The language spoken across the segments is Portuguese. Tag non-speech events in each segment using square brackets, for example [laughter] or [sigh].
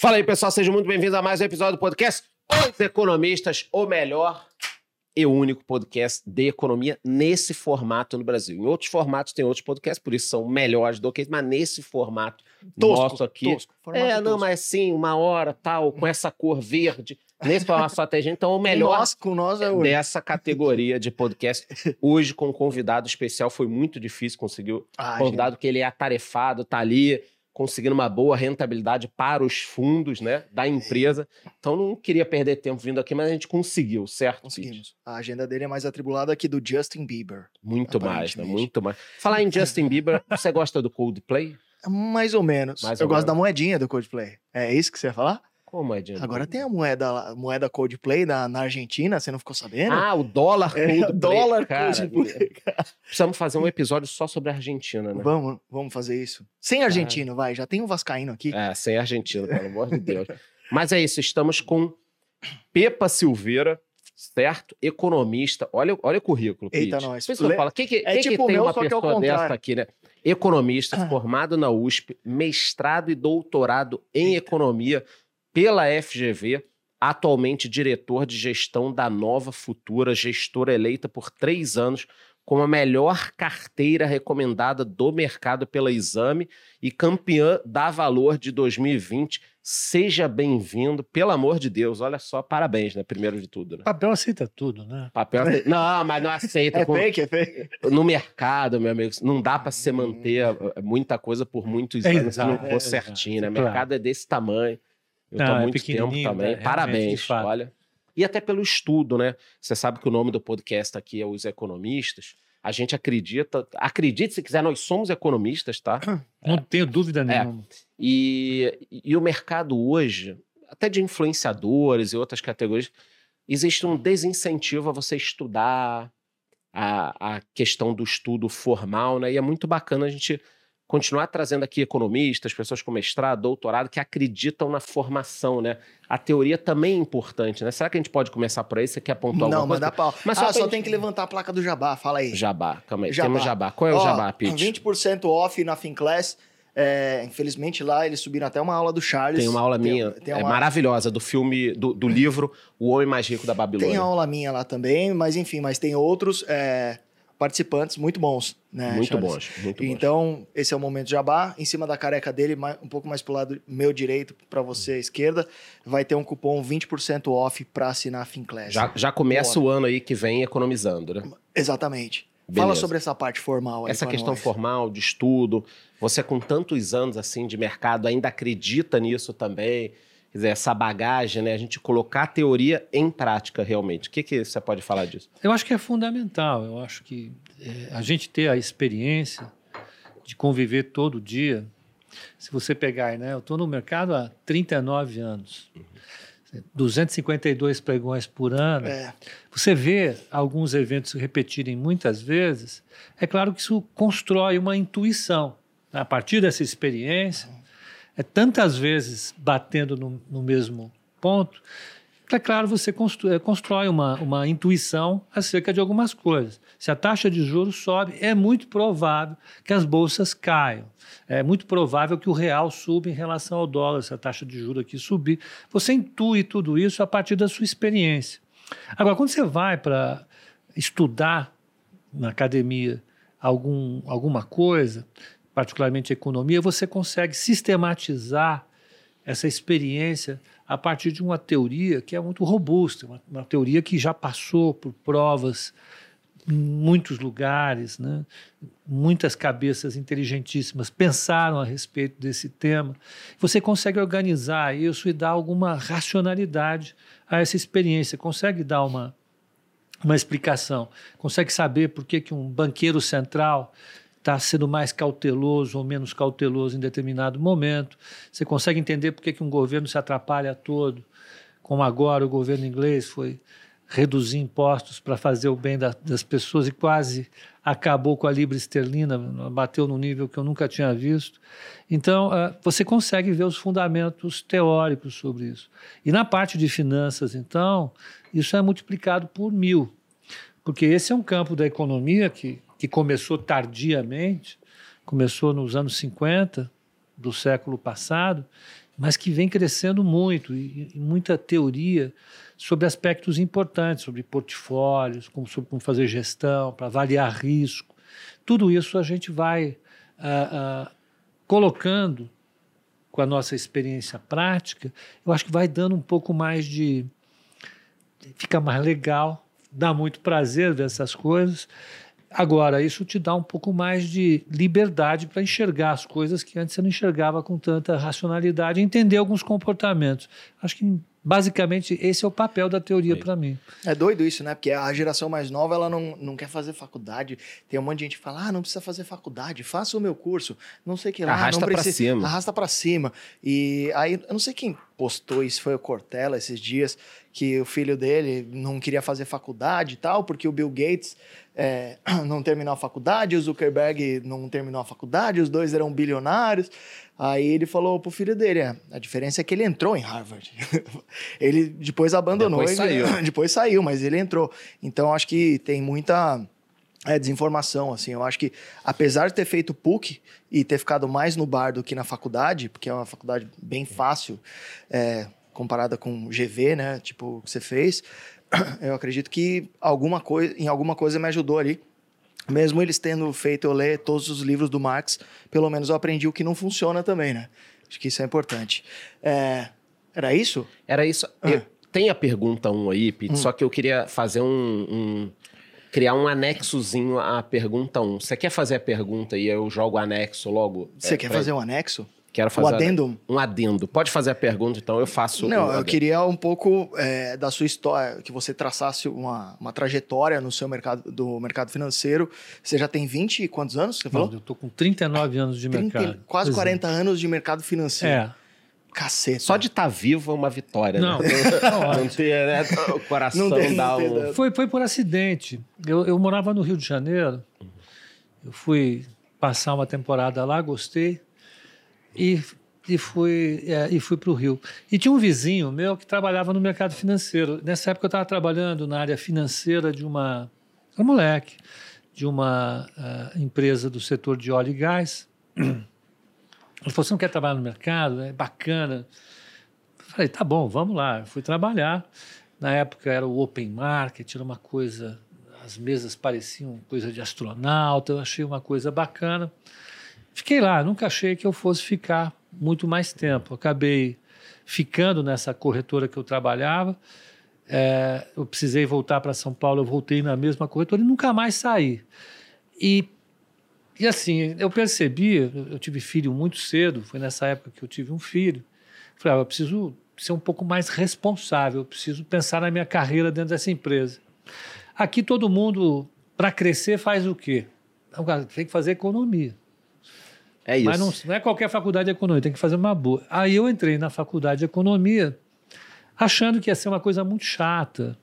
Fala aí, pessoal, sejam muito bem-vindos a mais um episódio do podcast Os Economistas, o melhor e único podcast de economia nesse formato no Brasil. Em outros formatos tem outros podcasts, por isso são melhores do que mas nesse formato Tosco, nosso aqui. tosco, formato é, não, tosco. mas sim, uma hora, tal, com essa cor verde. Nesse formato só tem gente, então o melhor nós, com nós é o dessa categoria de podcast. Hoje, com um convidado especial, foi muito difícil conseguir Ah, convidado que ele é atarefado, tá ali conseguindo uma boa rentabilidade para os fundos, né, da empresa. Então não queria perder tempo vindo aqui, mas a gente conseguiu, certo? Conseguimos. A agenda dele é mais atribulada que do Justin Bieber. Muito mais, né? Muito mais. Falar em [laughs] Justin Bieber, você gosta do Coldplay? Mais ou menos. Mais eu ou gosto menos. da moedinha do Coldplay. É isso que você ia falar? Como é, Diego? Agora tem a moeda, moeda Coldplay na, na Argentina, você não ficou sabendo? Ah, o dólar É, Coldplay. dólar cara. Coldplay. Precisamos fazer um episódio só sobre a Argentina, né? Vamos, vamos fazer isso. Sem argentino, vai. Já tem um vascaíno aqui. É, sem Argentina, pelo amor de Deus. [laughs] Mas é isso, estamos com Pepa Silveira, certo? Economista. Olha, olha o currículo, Eita, Pete. nós. Que eu Le- falo, quem que, É quem tipo que tem meu, uma que ao pessoa dessa aqui, né? Economista, Ah. formado na USP, mestrado e doutorado em economia pela FGV, atualmente diretor de gestão da Nova Futura, gestora eleita por três anos como a melhor carteira recomendada do mercado pela Exame e campeã da Valor de 2020. Seja bem-vindo, pelo amor de Deus. Olha só, parabéns, né? Primeiro de tudo, né? Papel aceita tudo, né? Papel. [laughs] Não, mas não aceita. É com- fake, é fake. No mercado, meu amigo, não dá para você manter eh, muita coisa por muitos É anos se não for é certinho, né? O mercado é desse tamanho. Eu tô Não, há é muito tempo pequenininho, também. é, Parabéns, olha. E até pelo estudo, né? Você sabe que o nome do podcast aqui é Os Economistas. A gente acredita, acredite se quiser, nós somos economistas, tá? [coughs] Não tenho dúvida nenhuma. E, e o mercado hoje, até de influenciadores e outras categorias, existe um desincentivo a você estudar a, a questão do estudo formal, né? E é muito bacana a gente continuar trazendo aqui economistas, pessoas com mestrado, doutorado, que acreditam na formação, né? A teoria também é importante, né? Será que a gente pode começar por aí? Você quer pontuar Não, alguma manda coisa? pau. Mas só ah, só gente- tem que levantar a placa do Jabá. Fala aí. Jabá, calma aí. Jabá. Temos Jabá. Qual é o Ó, Jabá, Pete? 20% off na Finclass. É, infelizmente lá eles subiram até uma aula do Charles. Tem uma aula minha, tem é uma- maravilhosa, do filme, do, do livro O Homem Mais Rico da Babilônia. Tem aula minha lá também, mas enfim, mas tem outros é, participantes muito bons, né? muito Charles? bons, muito bons. Então, esse é o momento jabá. Em cima da careca dele, um pouco mais pro lado meu direito, para você esquerda, vai ter um cupom 20% off para assinar a Finclass. Já, já começa o ano aí que vem economizando, né? Exatamente. Fala Beleza. sobre essa parte formal aí Essa questão nós. formal, de estudo, você com tantos anos assim de mercado ainda acredita nisso também? Quer dizer, essa bagagem, né? A gente colocar a teoria em prática realmente. O que, que você pode falar disso? Eu acho que é fundamental. Eu acho que é, a gente ter a experiência de conviver todo dia. Se você pegar, né? Eu estou no mercado há 39 anos. 252 pregões por ano. É, Você vê alguns eventos se repetirem muitas vezes, é claro que isso constrói uma intuição. né? A partir dessa experiência, é tantas vezes batendo no, no mesmo ponto, é claro, você eh, constrói uma, uma intuição acerca de algumas coisas. Se a taxa de juros sobe, é muito provável que as bolsas caiam. É muito provável que o real suba em relação ao dólar, se a taxa de juros aqui subir. Você intui tudo isso a partir da sua experiência. Agora, quando você vai para estudar na academia algum, alguma coisa, particularmente economia, você consegue sistematizar essa experiência a partir de uma teoria que é muito robusta, uma, uma teoria que já passou por provas em muitos lugares, né? muitas cabeças inteligentíssimas pensaram a respeito desse tema. Você consegue organizar isso e dar alguma racionalidade a essa experiência, consegue dar uma, uma explicação, consegue saber por que, que um banqueiro central está sendo mais cauteloso ou menos cauteloso em determinado momento. Você consegue entender por que, que um governo se atrapalha todo, como agora o governo inglês foi reduzir impostos para fazer o bem da, das pessoas e quase acabou com a libra esterlina, bateu num nível que eu nunca tinha visto. Então, uh, você consegue ver os fundamentos teóricos sobre isso. E na parte de finanças, então, isso é multiplicado por mil, porque esse é um campo da economia que, que começou tardiamente, começou nos anos 50 do século passado, mas que vem crescendo muito e, e muita teoria sobre aspectos importantes, sobre portfólios, como, sobre como fazer gestão, para avaliar risco. Tudo isso a gente vai ah, ah, colocando com a nossa experiência prática, eu acho que vai dando um pouco mais de. fica mais legal, dá muito prazer ver essas coisas. Agora, isso te dá um pouco mais de liberdade para enxergar as coisas que antes você não enxergava com tanta racionalidade, entender alguns comportamentos. Acho que Basicamente, esse é o papel da teoria para mim. É doido isso, né? Porque a geração mais nova, ela não, não quer fazer faculdade. Tem um monte de gente que fala, ah, não precisa fazer faculdade, faça o meu curso. Não sei o que lá. Arrasta para cima. Arrasta para cima. E aí, eu não sei quem postou isso, foi o Cortella esses dias, que o filho dele não queria fazer faculdade e tal, porque o Bill Gates é, [clears throat] não terminou a faculdade, o Zuckerberg não terminou a faculdade, os dois eram bilionários. Aí ele falou pro filho dele, é, a diferença é que ele entrou em Harvard. [laughs] ele depois abandonou. Depois ele, saiu. [laughs] depois saiu, mas ele entrou. Então acho que tem muita é, desinformação, assim. Eu acho que, apesar de ter feito PUC e ter ficado mais no bar do que na faculdade, porque é uma faculdade bem fácil, é, comparada com GV, né? Tipo, que você fez, [coughs] eu acredito que alguma coisa, em alguma coisa me ajudou ali mesmo eles tendo feito eu ler todos os livros do Marx, pelo menos eu aprendi o que não funciona também, né? Acho que isso é importante. É... Era isso? Era isso. Ah. Eu, tem a pergunta 1 um aí, Pete, hum. só que eu queria fazer um, um, criar um anexozinho à pergunta 1. Um. Você quer fazer a pergunta e eu jogo o anexo logo? Você é, quer fazer um anexo? Quero fazer um adendo. Um adendo. Pode fazer a pergunta, então eu faço. Não, eu queria um pouco é, da sua história, que você traçasse uma, uma trajetória no seu mercado do mercado financeiro. Você já tem 20 e quantos anos? Você falou? Não, eu estou com 39 anos de 30, mercado. Quase pois 40 é. anos de mercado financeiro. É. Caceta. Só de estar tá vivo é uma vitória, não, né? Não, [laughs] não ter, né? O coração não tem, dá um... Foi, foi por acidente. Eu, eu morava no Rio de Janeiro. Eu fui passar uma temporada lá, gostei. E e fui, é, e fui para o Rio. E tinha um vizinho meu que trabalhava no mercado financeiro. Nessa época eu estava trabalhando na área financeira de uma. Um moleque, de uma uh, empresa do setor de óleo e gás. [clears throat] Ele falou: Você não quer trabalhar no mercado? É bacana. Eu falei: Tá bom, vamos lá. Eu fui trabalhar. Na época era o Open Market, era uma coisa. As mesas pareciam coisa de astronauta. Eu achei uma coisa bacana. Fiquei lá, nunca achei que eu fosse ficar muito mais tempo. Acabei ficando nessa corretora que eu trabalhava. É, eu precisei voltar para São Paulo, eu voltei na mesma corretora e nunca mais saí. E, e assim, eu percebi, eu tive filho muito cedo, foi nessa época que eu tive um filho. Falei, ah, eu preciso ser um pouco mais responsável, eu preciso pensar na minha carreira dentro dessa empresa. Aqui todo mundo, para crescer, faz o quê? Tem que fazer economia. É isso. Mas não, não, é qualquer faculdade de economia, tem que fazer uma boa. Aí eu entrei na faculdade de economia achando que ia ser uma coisa muito chata.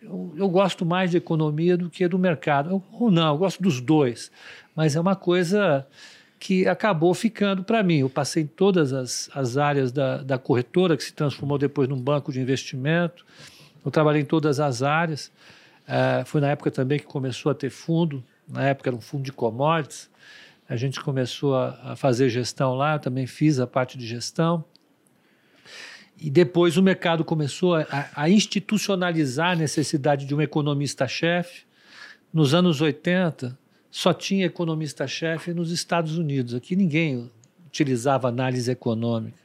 Eu, eu gosto mais de economia do que do mercado. Ou não, eu gosto dos dois. Mas é uma coisa que acabou ficando para mim. Eu passei em todas as, as áreas da, da corretora, que se transformou depois num banco de investimento. Eu trabalhei em todas as áreas. Uh, foi na época também que começou a ter fundo. Na época era um fundo de commodities. A gente começou a, a fazer gestão lá, também fiz a parte de gestão. E depois o mercado começou a, a institucionalizar a necessidade de um economista-chefe. Nos anos 80, só tinha economista-chefe nos Estados Unidos. Aqui ninguém utilizava análise econômica.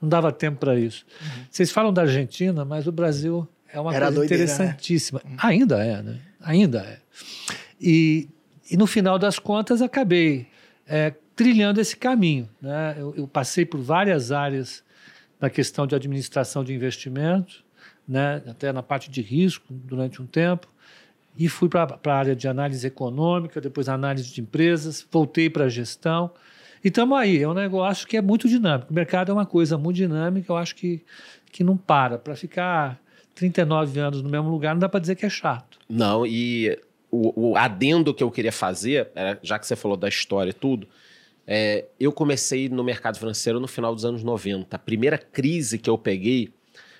Não dava tempo para isso. Uhum. Vocês falam da Argentina, mas o Brasil é uma Era coisa doideira, né? interessantíssima. Né? Ainda é, né? Ainda é. E, e no final das contas, acabei é, trilhando esse caminho. Né? Eu, eu, passei por várias áreas na questão de administração de investimentos, né? até na parte de risco durante um tempo, e fui para a área de análise econômica, depois análise de empresas, voltei para a gestão. E estamos aí, é um negócio que é muito dinâmico. O mercado é uma coisa muito dinâmica, eu acho que, que não para. Para ficar 39 anos no mesmo lugar, não dá para dizer que é chato. Não, e o, o, adendo que eu queria fazer, era, já que você falou da história e tudo, é, eu comecei no mercado financeiro no final dos anos 90. A primeira crise que eu peguei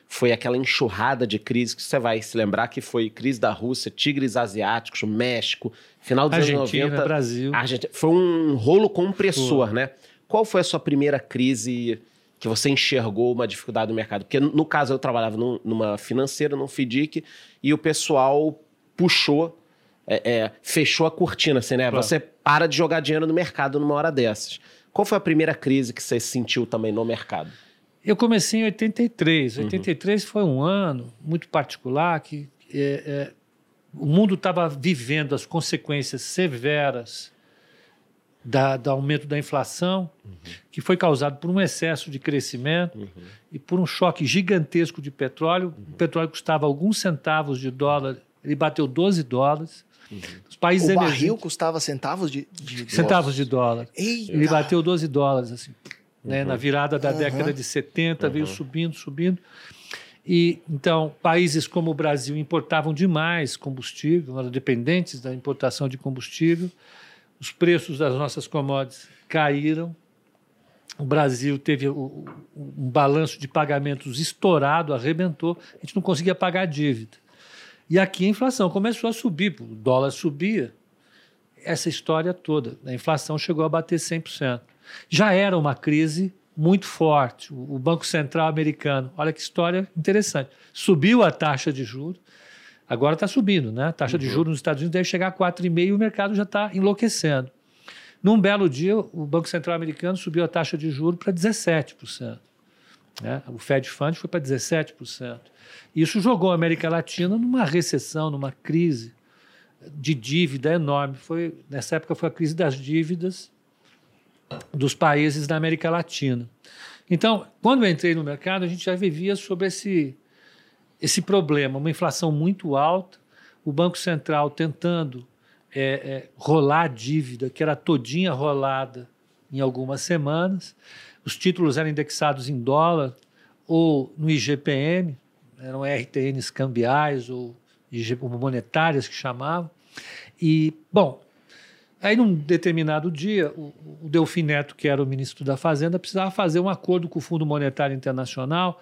foi aquela enxurrada de crise que você vai se lembrar que foi crise da Rússia, tigres asiáticos, México, final dos Argentina, anos 90. Brasil. Argentina, foi um rolo compressor, né? Qual foi a sua primeira crise que você enxergou uma dificuldade do mercado? Porque no caso eu trabalhava num, numa financeira, num FDIC, e o pessoal puxou, é, é, fechou a cortina, assim, né? Claro. Você para de jogar dinheiro no mercado numa hora dessas. Qual foi a primeira crise que você sentiu também no mercado? Eu comecei em 83. Uhum. 83 foi um ano muito particular que é, é, o mundo estava vivendo as consequências severas da, do aumento da inflação, que foi causado por um excesso de crescimento e por um choque gigantesco de petróleo. O petróleo custava alguns centavos de dólar, ele bateu 12 dólares. Os países O barril emergentes- custava centavos de, de centavos de dólar. Eita! Ele bateu 12 dólares, assim, né? Uhum. Na virada da Uhum. década de 70, veio subindo, subindo. E então, países como o Brasil importavam demais combustível, eram dependentes da importação de combustível. Os preços das nossas commodities caíram. O Brasil teve um balanço de pagamentos estourado, arrebentou. A gente não conseguia pagar a dívida. E aqui a inflação começou a subir, o dólar subia. Essa história toda, a inflação chegou a bater 100%. Já era uma crise muito forte. O Banco Central americano, olha que história interessante, subiu a taxa de juros, agora está subindo, né? A taxa de juros nos Estados Unidos deve chegar a 4,5% e o mercado já está enlouquecendo. Num belo dia, o Banco Central americano subiu a taxa de juros para 17%. né? O Fed Fund foi para 17%. Isso jogou a América Latina numa recessão, numa crise de dívida enorme. Foi, nessa época foi a crise das dívidas dos países da América Latina. Então, quando eu entrei no mercado, a gente já vivia sobre esse, esse problema, uma inflação muito alta, o Banco Central tentando é, é, rolar a dívida, que era todinha rolada em algumas semanas, os títulos eram indexados em dólar ou no IGPM, eram RTNs cambiais ou monetárias que chamavam. E, bom, aí num determinado dia, o, o Delfim Neto, que era o ministro da Fazenda, precisava fazer um acordo com o Fundo Monetário Internacional,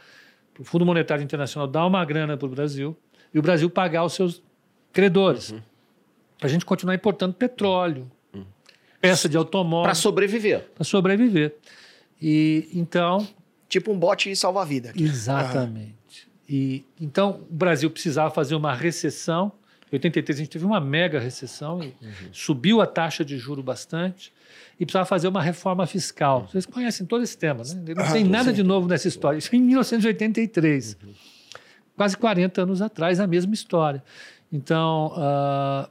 para o Fundo Monetário Internacional dar uma grana para o Brasil e o Brasil pagar os seus credores. Para a gente continuar importando petróleo, peça de automóvel, Para sobreviver. para sobreviver. E então, Tipo um bote salva-vida. Exatamente. E, então, o Brasil precisava fazer uma recessão. Em 83 a gente teve uma mega recessão e subiu a taxa de juro bastante e precisava fazer uma reforma fiscal. Vocês conhecem todo esse tema, né? Não tem nada de novo nessa história. Isso em 1983. Quase 40 anos atrás, a mesma história. Então, ah,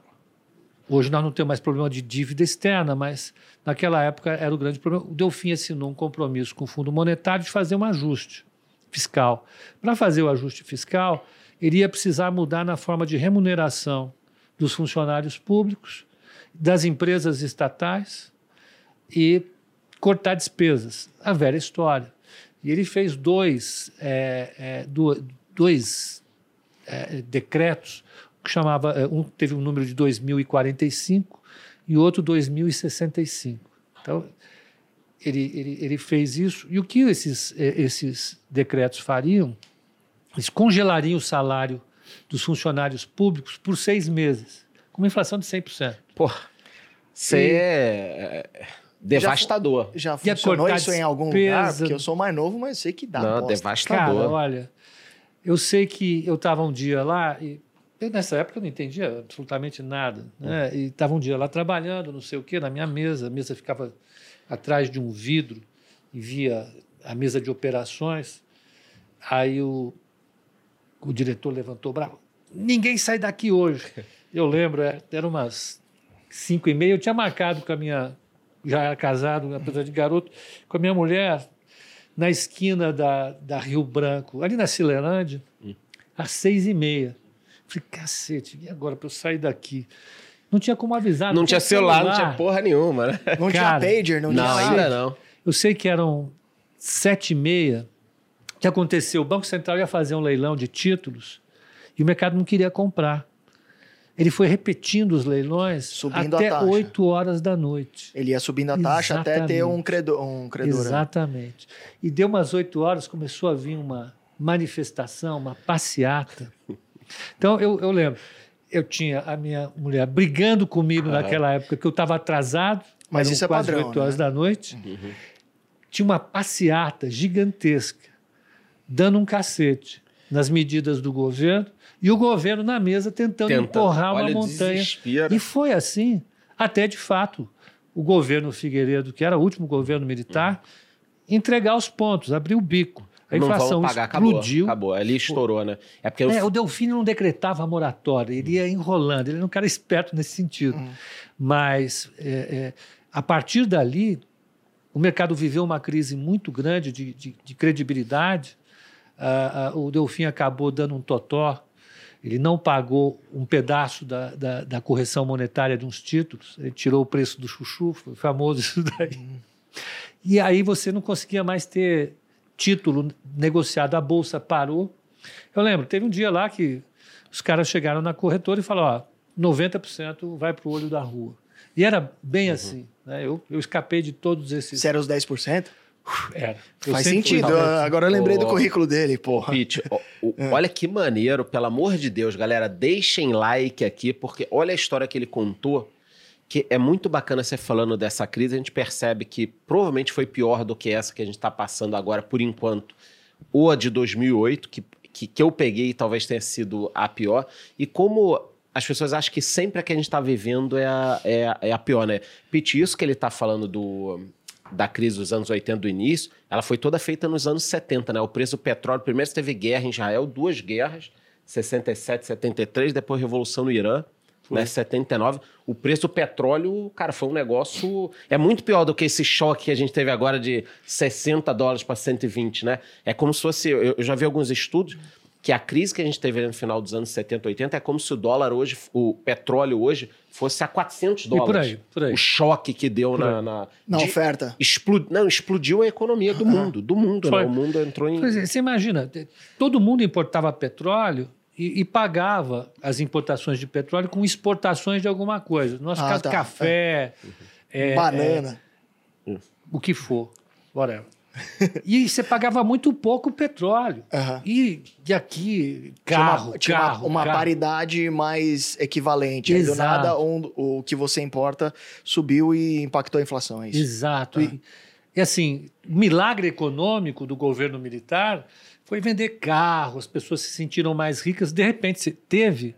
hoje nós não temos mais problema de dívida externa, mas naquela época era o grande problema. O Delfim assinou um compromisso com o Fundo Monetário de fazer um ajuste fiscal. Para fazer o ajuste fiscal, ele ia precisar mudar na forma de remuneração dos funcionários públicos, das empresas estatais e cortar despesas. A velha história. E ele fez dois, é, é, do- dois é, decretos que chamava é, um teve um número de 2045 e outro 2065. Então ele, ele, ele fez isso e o que esses eh, esses decretos fariam? Eles congelariam o salário dos funcionários públicos por seis meses, com uma inflação de 100%. Pô, você é é devastador. Já Ia funcionou isso em algum lugar? despesa. Porque eu sou mais novo, mas sei que dá. Não, bosta. devastador. Cara, olha, eu sei que eu estava um dia lá e nessa época eu não entendia absolutamente nada, né? E estava um dia lá trabalhando, não sei o quê, na minha mesa. A mesa ficava atrás de um vidro e via a mesa de operações. Aí o, o diretor levantou o braço. Ninguém sai daqui hoje. [laughs] Eu lembro, é, era umas cinco e meia. Eu tinha marcado com a minha. Já era casado, apesar de garoto, com a minha mulher na esquina da, da Rio Branco, ali na Cilerândia, às seis e meia. Falei, cacete, e agora para eu sair daqui? Não tinha como avisar. Não tinha celular, não tinha porra nenhuma, né? Não Cara, tinha pager, não, Não, tinha ainda nada. não. Eu sei que eram sete e meia. O que aconteceu? O Banco Central ia fazer um leilão de títulos e o mercado não queria comprar. Ele foi repetindo os leilões Subindo a até. 8 horas da noite. Ele ia subindo a taxa até ter Exatamente. um credor. Um credor né? Exatamente. E deu umas 8 horas, começou a vir uma manifestação, uma passeata. Então, eu, eu lembro, eu tinha a minha mulher brigando comigo naquela época, que eu estava atrasado, Mas isso é quase padrão, 8 horas né? da noite. tinha uma passeata gigantesca, dando um cacete nas medidas do governo e o governo na mesa tentando, Tentando. empurrar Olha, uma montanha. desespero. E foi assim, até de fato, o governo Figueiredo, que era o último governo militar, entregar os pontos, abrir o bico. A não inflação vamos pagar, acabou, explodiu. acabou. Ali estourou, né? É porque É, eu, o Delfino não decretava a moratória, ele ia enrolando, ele era um cara esperto nesse sentido. Mas é, é, a partir dali, o mercado viveu uma crise muito grande de, de- de credibilidade. Ah, ah, o Delfim acabou dando um totó, ele não pagou um pedaço da, da, da correção monetária de uns títulos, ele tirou o preço do chuchu, foi famoso isso daí. E aí você não conseguia mais ter título negociado, a bolsa parou. Eu lembro, teve um dia lá que os caras chegaram na corretora e falaram: ó, 90% vai para o olho da rua. E era bem Uhum. assim. Né? Eu, eu escapei de todos esses. Se era os 10%? Era. Eu Faz fui sentido. Ah, Agora eu lembrei do Ô, currículo dele, porra. Pete, ó, o- [laughs] olha que maneiro, pelo amor de Deus, galera, deixem like aqui, porque olha a história que ele contou, que é muito bacana você falando dessa crise, a gente percebe que provavelmente foi pior do que essa que a gente está passando agora, por enquanto, ou a de 2008, que, que, que eu peguei e talvez tenha sido a pior, e como as pessoas acham que sempre a que a gente está vivendo é a, é, é a pior, né? Pete, isso que ele está falando do da crise dos anos 80 do início, ela foi toda feita nos anos 70, né? O preço do petróleo, primeiro teve guerra em Israel, duas guerras, 67, 73, depois revolução no Irã, né, 79. O preço do petróleo, cara, foi um negócio é muito pior do que esse choque que a gente teve agora de 60 dólares para 120, né? É como se fosse, eu já vi alguns estudos que a crise que a gente teve no final dos anos 70, 80 é como se o dólar hoje, o petróleo hoje fosse a 400 dólares. por aí, por aí. O choque que deu na, na, Na de- oferta. Explo- Não, explodiu a economia do mundo, do mundo, né? O mundo entrou em. Pois é, você imagina, todo mundo importava petróleo e, e pagava as importações de petróleo com exportações de alguma coisa. No nosso Ah, caso, tá. café, é, Banana. é, o que for, whatever. [laughs] e você pagava muito pouco petróleo. Aham. E, e aqui, Tinha uma- carro, carro, uma, uma carro. paridade mais equivalente. Aí, do Exato. nada, um- o que você importa subiu e impactou a inflação, é? Exato. E, e assim, milagre econômico do governo militar foi vender carro, as pessoas se sentiram mais ricas. De repente, se teve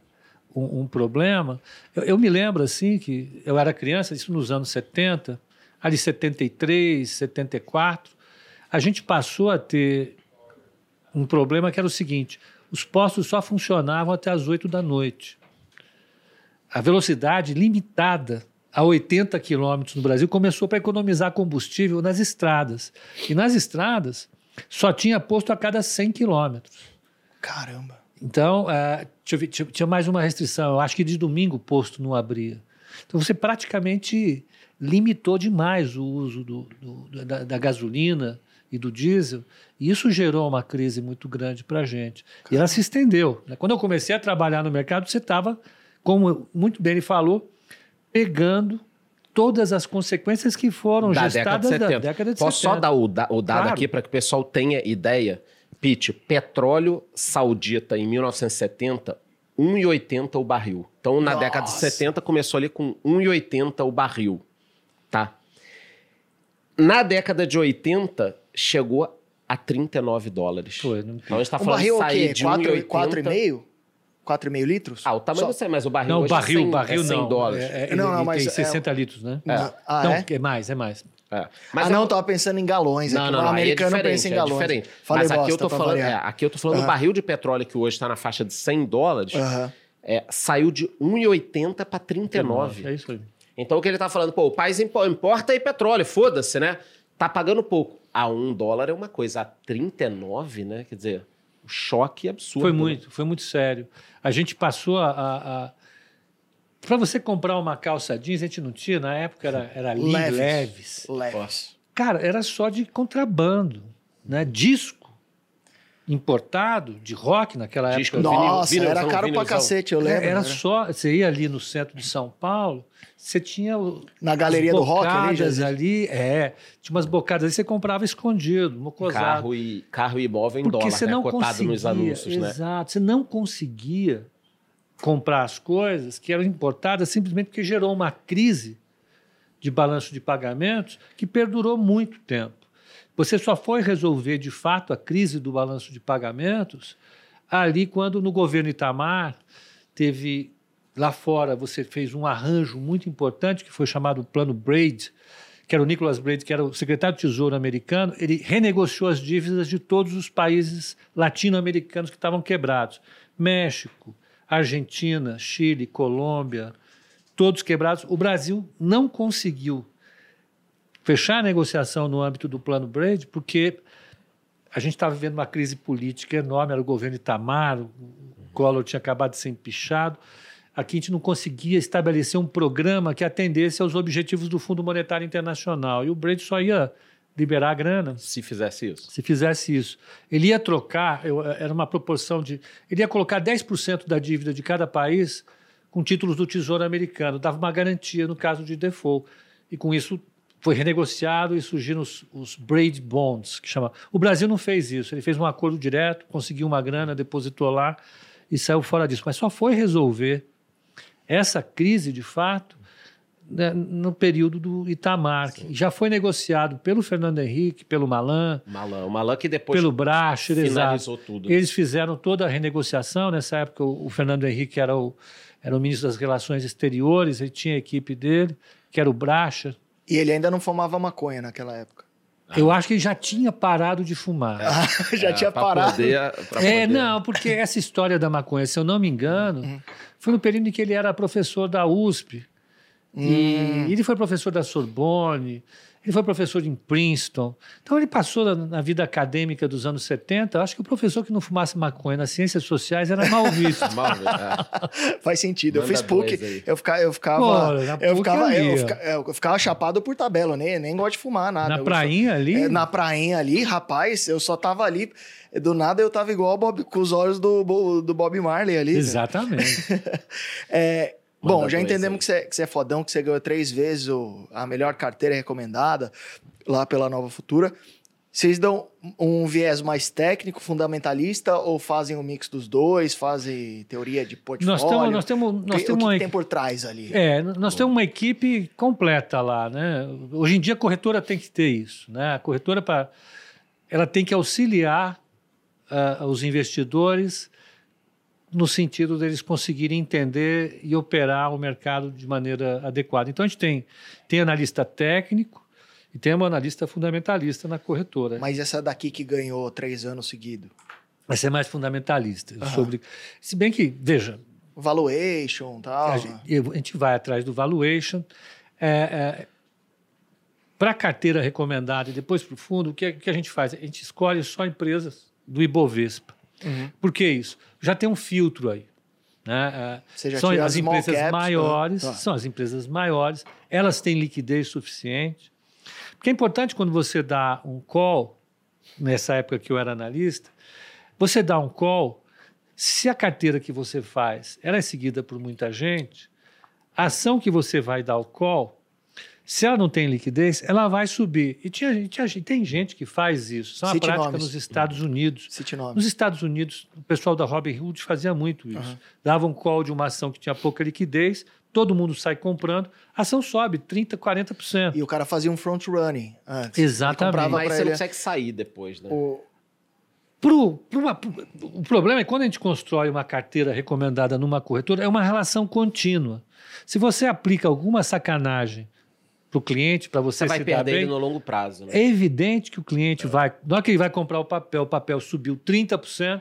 um, um problema. Eu, eu me lembro assim que eu era criança, isso nos anos 70, ali 73, 74, a gente passou a ter um problema que era o seguinte: os postos só funcionavam até as 8 da noite a velocidade limitada a 80 quilômetros no Brasil começou para economizar combustível nas estradas. E nas estradas só tinha posto a cada 100 quilômetros. Caramba. Então, tinha, tinha- tinha mais uma restrição. Eu acho que de domingo o posto não abria. Então, você praticamente limitou demais o uso do- do- da, da gasolina e do diesel. E isso gerou uma crise muito grande para a gente. E ela se estendeu. né? Quando eu comecei a trabalhar no mercado, você estava, como muito bem ele falou, pegando todas as consequências que foram da década de gestadas 70. da década de Posso 70. só dar o, da- o dado Claro. aqui para que o pessoal tenha ideia? Pete, petróleo saudita em 1970, 1,80 o barril. Então, na Nossa. década de 70, começou ali com 1,80 o barril. Tá? Na década de 80, chegou a 39 dólares. Não- Então, a gente tá Um falando barril de é o sair de 4,5? 1,80... 4,5 litros? Ah, o tamanho Só- não sei, mas o barril Não, hoje barril, é 100, barril é 100 não. dólares. É, é, Não, não, mas tem é- 60 litros, né? Não. Ah, não, é? é mais, é mais. É. ah, é não, eu tava pensando em galões. Não, aqui. não, o não. é americano diferente, pensa em é galões. diferente. Falei Mas aqui eu bosta, tô pra falando, é, aqui eu tô falando do Aham. barril de petróleo que hoje está na faixa de 100 dólares, é, saiu de 1,80 para 39. É isso aí. Então o que ele tá falando, pô, o país impo- importa aí petróleo, foda-se, né? Tá pagando pouco. A 1 dólar é uma coisa, a 39, né? Quer dizer, o choque absurdo. Foi né? muito, foi muito sério. A gente passou a. a, Para você comprar uma calça jeans, a gente não tinha, na época era, era Leves. leves. Leves. Cara, era só de contrabando, né? Disco importado de rock naquela Disco época. vinil, Nossa, vinilzão, era caro pra vinilzão. cacete, eu É, lembro. era né? só, você ia ali no centro de São Paulo, você tinha Na galeria do rock ali, já- ali, é, tinha umas bocadas ali, você comprava escondido, mocosado. Carro e, carro e imóvel em Porque dólar, você né? não Cotado conseguia, nos anúncios, né? exato, você não conseguia comprar as coisas que eram importadas simplesmente porque gerou uma crise de balanço de pagamentos que perdurou muito tempo. Você só foi resolver de fato a crise do balanço de pagamentos ali quando no governo Itamar teve lá fora você fez um arranjo muito importante que foi chamado Plano Braid, que era o Nicholas Braid, que era o secretário de Tesouro americano, ele renegociou as dívidas de todos os países latino-americanos que estavam quebrados. México, Argentina, Chile, Colômbia, todos quebrados. O Brasil não conseguiu fechar a negociação no âmbito do Plano Braid porque a gente estava vivendo uma crise política enorme, era o governo Itamar, o Collor tinha acabado de ser empichado. Aqui a gente não conseguia estabelecer um programa que atendesse aos objetivos do Fundo Monetário Internacional. E o Braid só ia liberar a grana. Se fizesse isso. Se fizesse isso. Ele ia trocar, eu, era uma proporção de. Ele ia colocar 10% da dívida de cada país com títulos do Tesouro Americano, dava uma garantia no caso de default. E com isso foi renegociado e surgiram os, os Braid Bonds, que chama. O Brasil não fez isso, ele fez um acordo direto, conseguiu uma grana, depositou lá e saiu fora disso. Mas só foi resolver essa crise, de fato, né, no período do Itamar, que já foi negociado pelo Fernando Henrique, pelo Malan. Malan, o Malan que depois pelo Bracher, finalizou exato. tudo. Eles fizeram toda a renegociação. Nessa época, o, o Fernando Henrique era o, era o ministro das Relações Exteriores, ele tinha a equipe dele, que era o Bracher. E ele ainda não fumava maconha naquela época. Eu acho que ele já tinha parado de fumar. Ah, [laughs] já É, tinha pra parado. poder- pra É, poder- não, porque essa história da maconha, se eu não me engano, Uhum. foi no período em que ele era professor da USP. Hum. E ele foi professor da Sorbonne, ele foi professor em Princeton. Então ele passou na, na vida acadêmica dos anos 70. Eu acho que o professor que não fumasse maconha nas ciências sociais era mal visto. [laughs] Mal, é. [laughs] Faz sentido. eu Manda fiz PUC, eu ficava, eu ficava, Pô, eu PUC ficava, ali, eu, fica- eu ficava chapado por tabela, eu nem, nem gosto de fumar nada. Na Eu prainha só- ali? é, na prainha ali, rapaz, eu só tava ali, do nada eu tava igual Bob, com os olhos do, do Bob Marley ali. né? Exatamente. [laughs] É, bom, já entendemos aí. que você, que você é fodão, que você ganhou três vezes o- a melhor carteira recomendada lá pela Nova Futura. Vocês dão um viés mais técnico, fundamentalista, ou fazem um mix dos dois, fazem teoria de portfólio? nós temos, nós temos, O nós que, temos o que uma que tem por trás ali? É, nós temos uma equipe completa lá, né? Hoje em dia a corretora tem que ter isso, né? A corretora para ela tem que auxiliar ah, os investidores no sentido deles conseguirem entender e operar o mercado de maneira adequada. Então a gente tem tem analista técnico e tem um analista fundamentalista na corretora. Mas essa daqui que ganhou três anos seguidos. Vai ser mais fundamentalista Aham. sobre, se bem que veja, Valuation tal. A gente, a gente vai atrás do valuation. para a carteira recomendada e depois para o fundo, o que, é- que a gente faz? A gente escolhe só empresas do Ibovespa. Uhum. Por que isso? Já tem um filtro aí. Né? É, são as empresas caps, maiores, tá, tá. são as empresas maiores, elas têm liquidez suficiente. Porque é importante quando você dá um call, nessa época que eu era analista, você dá um call, se a carteira que você faz ela é seguida por muita gente, a ação que você vai dar o call, se ela não tem liquidez, ela vai subir. E tinha, tinha- tem gente que faz isso. Isso é uma Cite prática nomes. nos Estados Unidos. Cite nome. Nos Estados Unidos, o pessoal da Robin Hood fazia muito isso. Dava um call de uma ação que tinha pouca liquidez, todo mundo sai comprando, a ação sobe 30%, 40%. E o cara fazia um front running antes. Exatamente. Ele comprava Mas você não ele consegue sair depois, né? o- Pro, pro uma- pro- o problema é que quando a gente constrói uma carteira recomendada numa corretora, é uma relação contínua. Se você aplica alguma sacanagem para o cliente, para você, Você vai se dar perder bem, ele no longo prazo, né? é evidente que o cliente vai. Na hora que ele vai comprar o papel, o papel subiu 30%,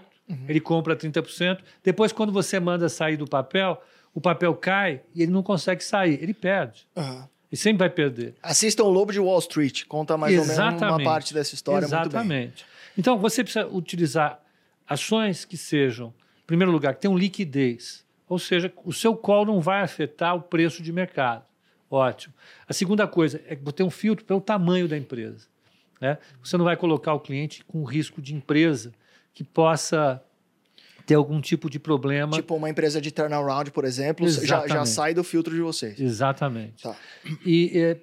ele compra 30%. Depois, quando você manda sair do papel, o papel cai e ele não consegue sair, ele perde. Aham. Ele sempre vai perder. Assistam o Lobo de Wall Street. Conta mais ou menos uma Exatamente. parte dessa história muito bem. Exatamente. Então, você precisa utilizar ações que sejam, em primeiro lugar, que tenham liquidez. Ou seja, o seu call não vai afetar o preço de mercado. Ótimo. A segunda coisa é tem um filtro pelo tamanho da empresa. né? Você não vai colocar o cliente com risco de empresa que possa ter algum tipo de problema. Tipo uma empresa de turnaround, por exemplo, já, já sai do filtro de vocês. Exatamente. Tá. E, é,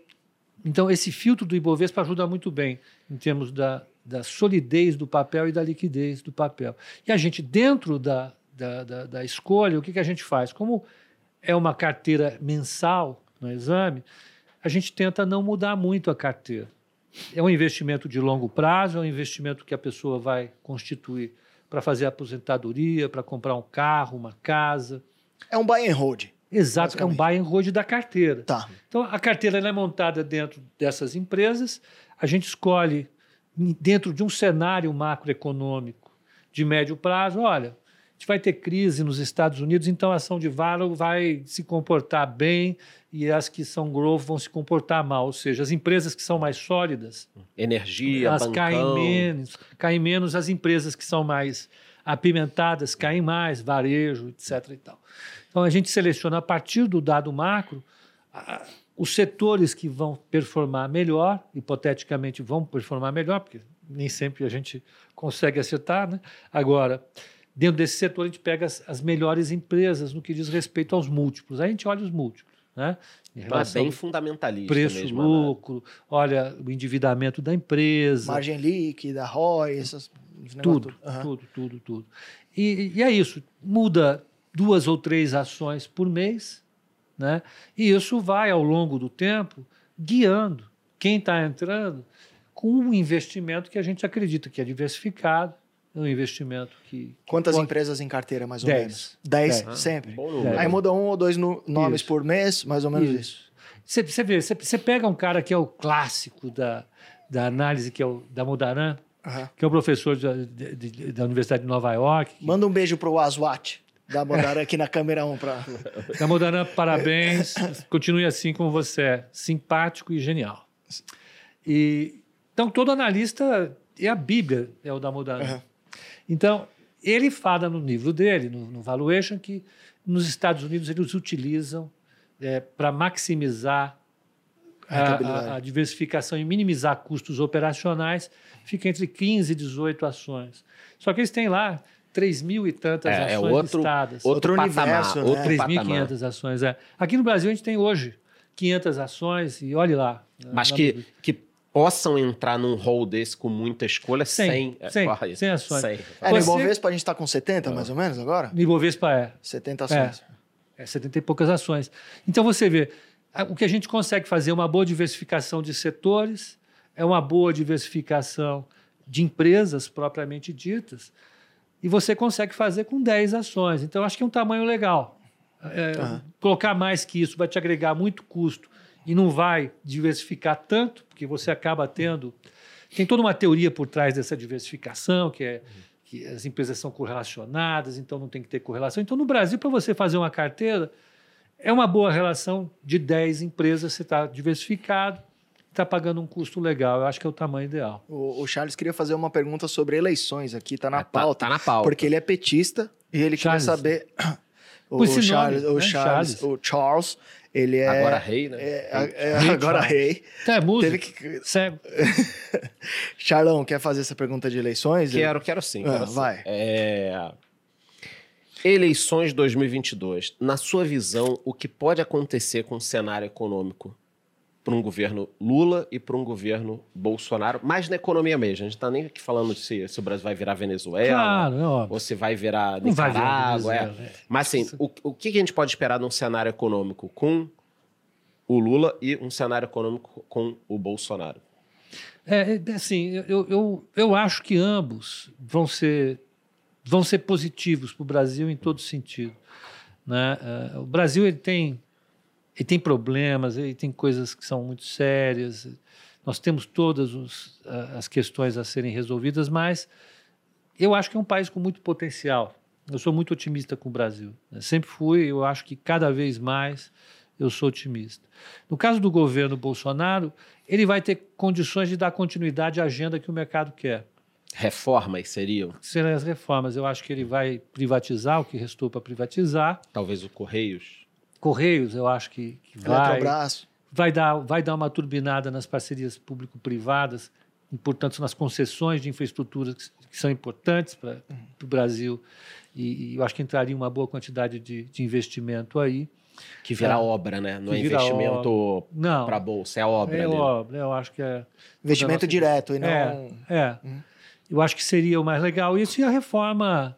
então, esse filtro do Ibovespa ajuda muito bem em termos da, da solidez do papel e da liquidez do papel. E a gente, dentro da, da, da, da escolha, o que, que a gente faz? Como é uma carteira mensal no exame, a gente tenta não mudar muito a carteira. é um investimento de longo prazo, é um investimento que a pessoa vai constituir para fazer aposentadoria, para comprar um carro, uma casa. É um buy and hold. Exato, é um buy and hold da carteira. Tá. Então, a carteira é montada dentro dessas empresas, a gente escolhe dentro de um cenário macroeconômico de médio prazo, olha, a gente vai ter crise nos Estados Unidos, então a ação de Valo vai se comportar bem e as que são growth vão se comportar mal, ou seja, as empresas que são mais sólidas, energia, elas bancão. caem menos, caem menos as empresas que são mais apimentadas caem mais, varejo, etc. E tal. Então a gente seleciona a partir do dado macro a, os setores que vão performar melhor, hipoteticamente vão performar melhor, porque nem sempre a gente consegue acertar, né? Agora, dentro desse setor a gente pega as, as melhores empresas no que diz respeito aos múltiplos. Aí a gente olha os múltiplos, né? Em então é bem fundamentalista preço, mesmo, lucro, né? olha o endividamento da empresa, margem líquida, ROI, essas tudo, uhum. tudo, tudo, tudo. E, e é isso. Muda duas ou três ações por mês, né? E isso vai ao longo do tempo guiando quem está entrando com um investimento que a gente acredita que é diversificado, um investimento que. Quantas pode... empresas em carteira, mais ou dez. menos? Dez, Dez. sempre. Dez. Aí muda um ou dois no, nomes isso. por mês, mais ou menos isso. Você, você vê, você, você pega um cara que é o clássico da, da análise, que é o da Mudaran, uhum. que é o professor de, de, de, da Universidade de Nova York. Que... Manda um beijo para o Aswat. Da Modaran aqui na câmera 1 para. [laughs] Da Modaran, parabéns. Continue assim como você é, simpático e genial. E, então, todo analista é a Bíblia, é o da Modaran. Uhum. Então, ele fala no livro dele, no, no Valuation, que nos Estados Unidos eles utilizam é, para maximizar a, a, a, diversificação e minimizar custos operacionais, fica entre 15 e 18 ações. Só que eles têm lá 3 mil e tantas é, ações é outro, listadas. Outro, outro universo, né? Outro 3.500 ações, é. Aqui no Brasil a gente tem hoje 500 ações e olhe lá. Mas que, que possam entrar num rol desse com muita escolha 100, 100, 100, 100 ações. 100. É, no Ibovespa a gente está com 70 mais ou menos agora? No Ibovespa é. 70 ações. É, é 70 e poucas ações. Então você vê, o que a gente consegue fazer é uma boa diversificação de setores, é uma boa diversificação de empresas propriamente ditas, e você consegue fazer com 10 ações. Então, acho que é um tamanho legal. É, uhum. Colocar mais que isso vai te agregar muito custo e não vai diversificar tanto, porque você acaba tendo. Tem toda uma teoria por trás dessa diversificação, que é que as empresas são correlacionadas, então não tem que ter correlação. Então, no Brasil, para você fazer uma carteira, é uma boa relação de 10 empresas, você está diversificado, está pagando um custo legal. Eu acho que é o tamanho ideal. O, o Charles queria fazer uma pergunta sobre eleições aqui, está na é, pauta. Tá, tá, na pauta. Porque ele é petista e ele Charles. queria saber. o, Charles, nome, o, né? Charles, Charles, o Charles, ele é. Agora rei, né? É, é, é agora rei. Tá, é música. Que... Cego. [laughs] Charlão, quer fazer essa pergunta de eleições? Quero, quero sim. Quero ah, sim. Vai. É. Eleições 2022. Na sua visão, o que pode acontecer com o cenário econômico para um governo Lula e para um governo Bolsonaro, mais na economia mesmo. A gente está nem aqui falando se, se, o Brasil vai virar Venezuela claro, é óbvio. ou se vai virar Nicarágua. Virar é. Mas assim, o, o que a gente pode esperar num cenário econômico com o Lula e um cenário econômico com o Bolsonaro? É, é assim, eu, eu, eu acho que ambos vão ser, vão ser positivos para o Brasil em todo sentido. Né? Uh, o Brasil ele tem ele tem problemas, ele tem coisas que são muito sérias. Nós temos todas os, as questões a serem resolvidas, mas eu acho que é um país com muito potencial. Eu sou muito otimista com o Brasil. Eu sempre fui, eu acho que cada vez mais eu sou otimista. No caso do governo Bolsonaro, ele vai ter condições de dar continuidade à agenda que o mercado quer. Reformas seriam? Serão as reformas. Eu acho que ele vai privatizar o que restou para privatizar. Talvez o Correios. Correios, eu acho que, que vai, vai, dar, vai dar uma turbinada nas parcerias público-privadas, portanto, nas concessões de infraestrutura que, que são importantes para o Brasil. E, e, eu acho que entraria uma boa quantidade de, de investimento aí. Que vira é, obra, né? Não é investimento para a bolsa, é obra. É ali. obra, eu acho que é. Investimento direto e não. É. é. Hum. Eu acho que seria o mais legal. Isso e a reforma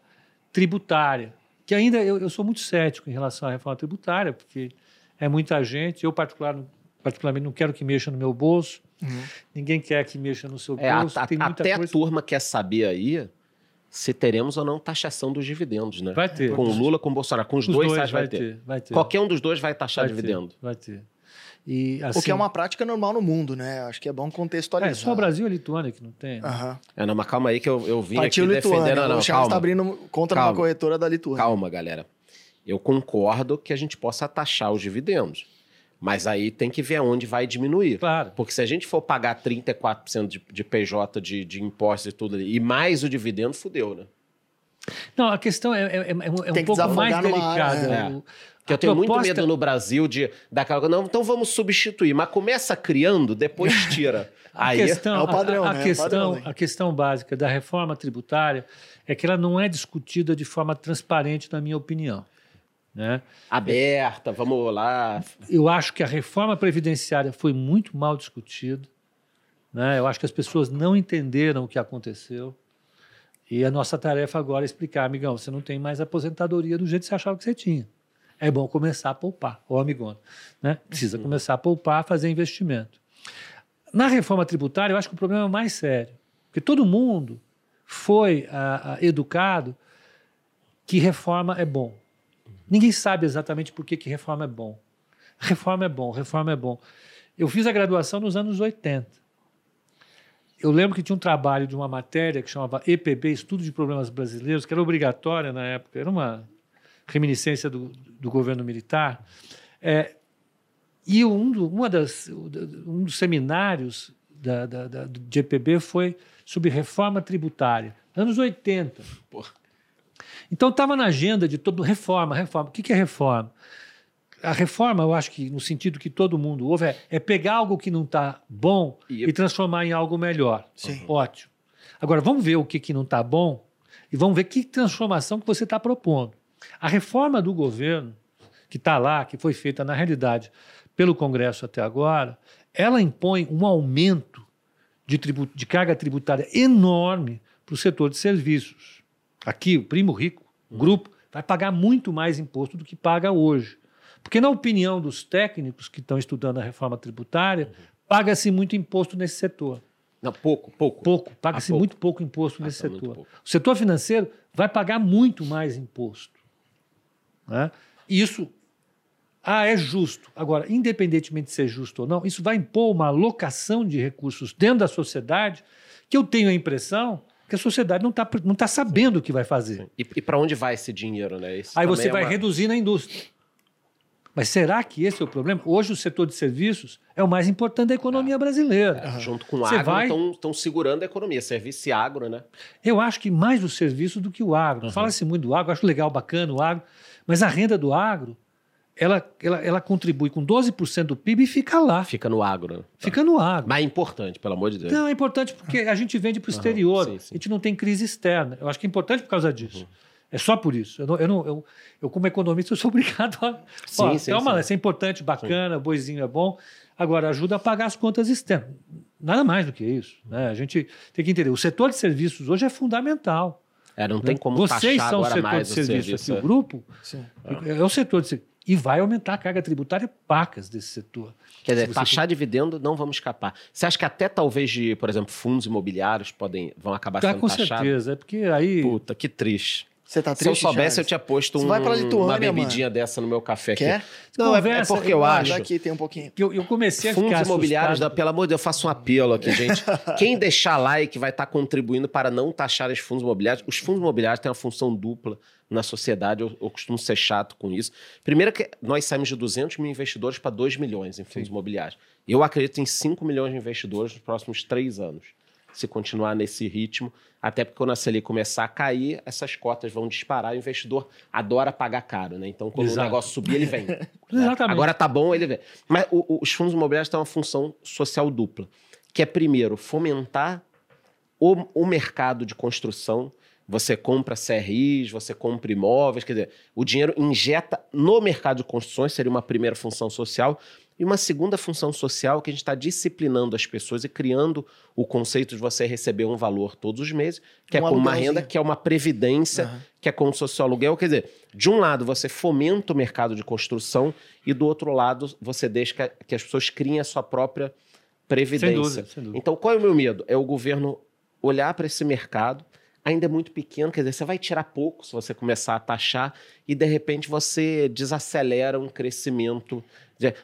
tributária que ainda eu, eu, sou muito cético em relação à reforma tributária, porque é muita gente, eu particular, particularmente não quero que mexa no meu bolso, Uhum. ninguém quer que mexa no seu É, a- bolso. a- tem muita até coisa. a turma quer saber aí se teremos ou não taxação dos dividendos, né? Vai ter. Com o Lula, com o Bolsonaro. Com os, Os dois, dois que vai ter. vai ter. Qualquer um dos dois vai taxar vai ter, dividendo. Vai ter. E, O assim, que é uma prática normal no mundo, né? Acho que é bom contextualizar. É, só o Brasil e a Lituânia que não tem. né? Aham. É, não, mas calma aí que eu, eu vim Partiu aqui Lituânia. defendendo... Não, o Charles calma. tá abrindo contra Calma. uma corretora da Lituânia. Calma, galera. Eu concordo que a gente possa taxar os dividendos. Mas aí tem que ver aonde vai diminuir. Claro. Porque se a gente for pagar 34% de, de PJ de, de impostos e tudo ali, e mais o dividendo, fudeu, né? Não, a questão é, é- é- é um que pouco mais delicada. área, é. Porque a eu tenho muito proposta- medo no Brasil de daquela coisa, não, então vamos substituir, mas começa criando, depois [laughs] tira. A Aí questão, é o padrão, a, a né? É o questão, padrão, né? a questão básica da reforma tributária é que ela não é discutida de forma transparente, na minha opinião. Né? aberta, vamos lá. Eu acho que a reforma previdenciária foi muito mal discutida. Né? Eu acho que as pessoas não entenderam o que aconteceu. E a nossa tarefa agora é explicar, amigão, você não tem mais aposentadoria do jeito que você achava que você tinha. É bom começar a poupar, ô amigona. Né? Precisa começar a poupar, fazer investimento. Na reforma tributária, eu acho que o problema é mais sério. Porque todo mundo foi ah, ah, educado que reforma é bom. Ninguém sabe exatamente por que, que reforma é bom. Reforma é bom, reforma é bom. Eu fiz a graduação nos anos 80. Eu lembro que tinha um trabalho de uma matéria que chamava EPB, Estudo de Problemas Brasileiros, que era obrigatória na época, era uma reminiscência do, do governo militar. É, e um, do- uma das, um dos seminários da, da, da, de EPB foi sobre reforma tributária, anos 80. Porra. Então estava na agenda de todo reforma, reforma. O que, que é reforma? A reforma, eu acho que no sentido que todo mundo ouve, é, é pegar algo que não está bom E- e, transformar em algo melhor. Sim. Ótimo. Agora, vamos ver o que, que não está bom e vamos ver que transformação que você está propondo. A reforma do governo, que está lá, que foi feita na realidade pelo Congresso até agora, ela impõe um aumento de, tribu- de carga tributária enorme para o setor de serviços. Aqui, o primo rico, o grupo, vai pagar muito mais imposto do que paga hoje. Porque, na opinião dos técnicos que estão estudando a reforma tributária, paga-se muito imposto nesse setor. Não, pouco, pouco. Pouco, paga-se pouco. muito pouco imposto Ah, nesse tá, setor. O setor financeiro vai pagar muito mais imposto. Né? Isso ah, é justo. Agora, independentemente de ser justo ou não, isso vai impor uma alocação de recursos dentro da sociedade que eu tenho a impressão que a sociedade não está não tá sabendo o que vai fazer. E, e para onde vai esse dinheiro, né? Esse Aí você é vai uma- reduzir na indústria. Mas será que esse é o problema? Hoje o setor de serviços é o mais importante da economia brasileira. É, Junto com o Você agro, vai- estão segurando a economia. Serviço e agro, né? Eu acho que mais o serviço do que o agro. Fala-se muito do agro, acho legal, bacana o agro, mas a renda do agro, ela, ela, ela contribui com 12% do PIB e fica lá, Fica no agro. né? fica no agro. Mas é importante, pelo amor de Deus. Não, é importante porque a gente vende para o exterior, sim, sim. a gente não tem crise externa. Eu acho que é importante por causa disso. É só por isso. Eu, não- eu, não- eu- eu, como economista, eu sou [laughs] obrigado a. Sim, Ó, sim, calma sim. lá, isso é importante, bacana, boizinho é bom. Agora, ajuda a pagar as contas externas. Nada mais do que isso. Né? A gente tem que entender. O setor de serviços hoje é fundamental. É, não tem como Vocês taxar são o agora setor mais de o serviço, serviço. aqui, é. o grupo Sim. é o setor de serviço. E vai aumentar a carga tributária pacas desse setor. Quer dizer, taxar dividendo, não vamos escapar. Você acha que até talvez de, por exemplo, fundos imobiliários podem, vão acabar Tá, sendo com taxados? certeza. É porque aí. Puta, que triste. Você tá Se eu triste, soubesse, eu Charles? tinha posto um- vai pra Lituânia, uma bebidinha dessa no meu café Quer? aqui. Não, é- é, Conversa, porque eu acho... Daqui tem um pouquinho. Eu, eu comecei a Fundos ficar imobiliários, da, pelo amor de Deus, eu faço um apelo aqui, gente. [laughs] Quem deixar like vai estar contribuindo para não taxar os fundos imobiliários. Os fundos imobiliários têm uma função dupla na sociedade, eu, eu costumo ser chato com isso. Primeiro que nós saímos de 200 mil investidores para 2 milhões em fundos imobiliários. Eu acredito em 5 milhões de investidores nos próximos três anos, se continuar nesse ritmo. Até porque quando a Selic começar a cair, essas cotas vão disparar. O investidor adora pagar caro, né? Então, quando Exato. o negócio subir, ele vem. [laughs] né? Exatamente. Agora tá bom, ele vem. Mas o- o- os fundos imobiliários têm uma função social dupla, que é, primeiro, fomentar o, o mercado de construção. Você compra CRIs, você compra imóveis, quer dizer, o dinheiro injeta no mercado de construções, seria uma primeira função social. E uma segunda função social que a gente está disciplinando as pessoas e criando o conceito de você receber um valor todos os meses, que é Um como uma renda, que é uma previdência, Aham. que é como se fosse o aluguel. Quer dizer, de um lado você fomenta o mercado de construção e do outro lado você deixa que, que as pessoas criem a sua própria previdência. Sem dúvida, sem dúvida. Então, qual é o meu medo? É o governo olhar para esse mercado, ainda é muito pequeno, quer dizer, você vai tirar pouco se você começar a taxar e de repente você desacelera um crescimento.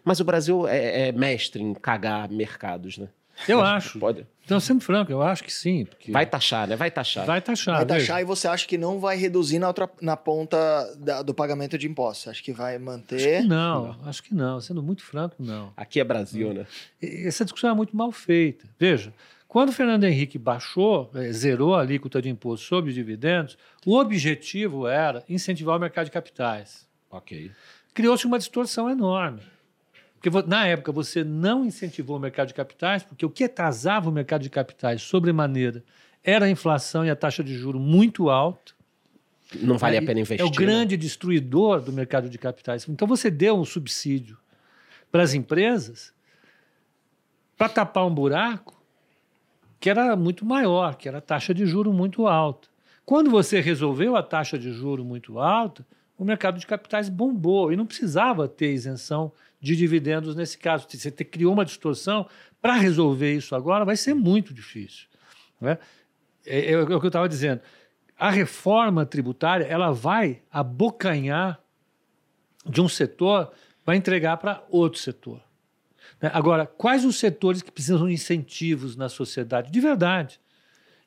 Mas o Brasil é, é mestre em cagar mercados, né? Eu acho. Pode. Então, sendo franco, eu acho que sim. Porque Vai taxar, né? Vai taxar. vai taxar. Vai taxar e você acha que não vai reduzir na, outra, na ponta da- do pagamento de impostos? Acho que vai manter. Não, acho que não. Sendo muito franco, não. Aqui é Brasil, né? E- Essa discussão é muito mal feita. Veja, quando o Fernando Henrique baixou, eh, zerou a alíquota de imposto sobre os dividendos, o objetivo era incentivar o mercado de capitais. Ok. Criou-se uma distorção enorme. Porque na época você não incentivou o mercado de capitais, porque o que atrasava o mercado de capitais sobremaneira era a inflação e a taxa de juro muito alta. Não vale a pena investir. É o né? grande destruidor do mercado de capitais. Então você deu um subsídio para as empresas para tapar um buraco que era muito maior, que era a taxa de juro muito alta. Quando você resolveu a taxa de juro muito alta, o mercado de capitais bombou e não precisava ter isenção de dividendos nesse caso. Você criou uma distorção. Para resolver isso agora vai ser muito difícil. né? É, é o que eu estava dizendo. A reforma tributária ela vai abocanhar de um setor, vai entregar para outro setor. né? Agora, quais os setores que precisam de incentivos na sociedade? De verdade.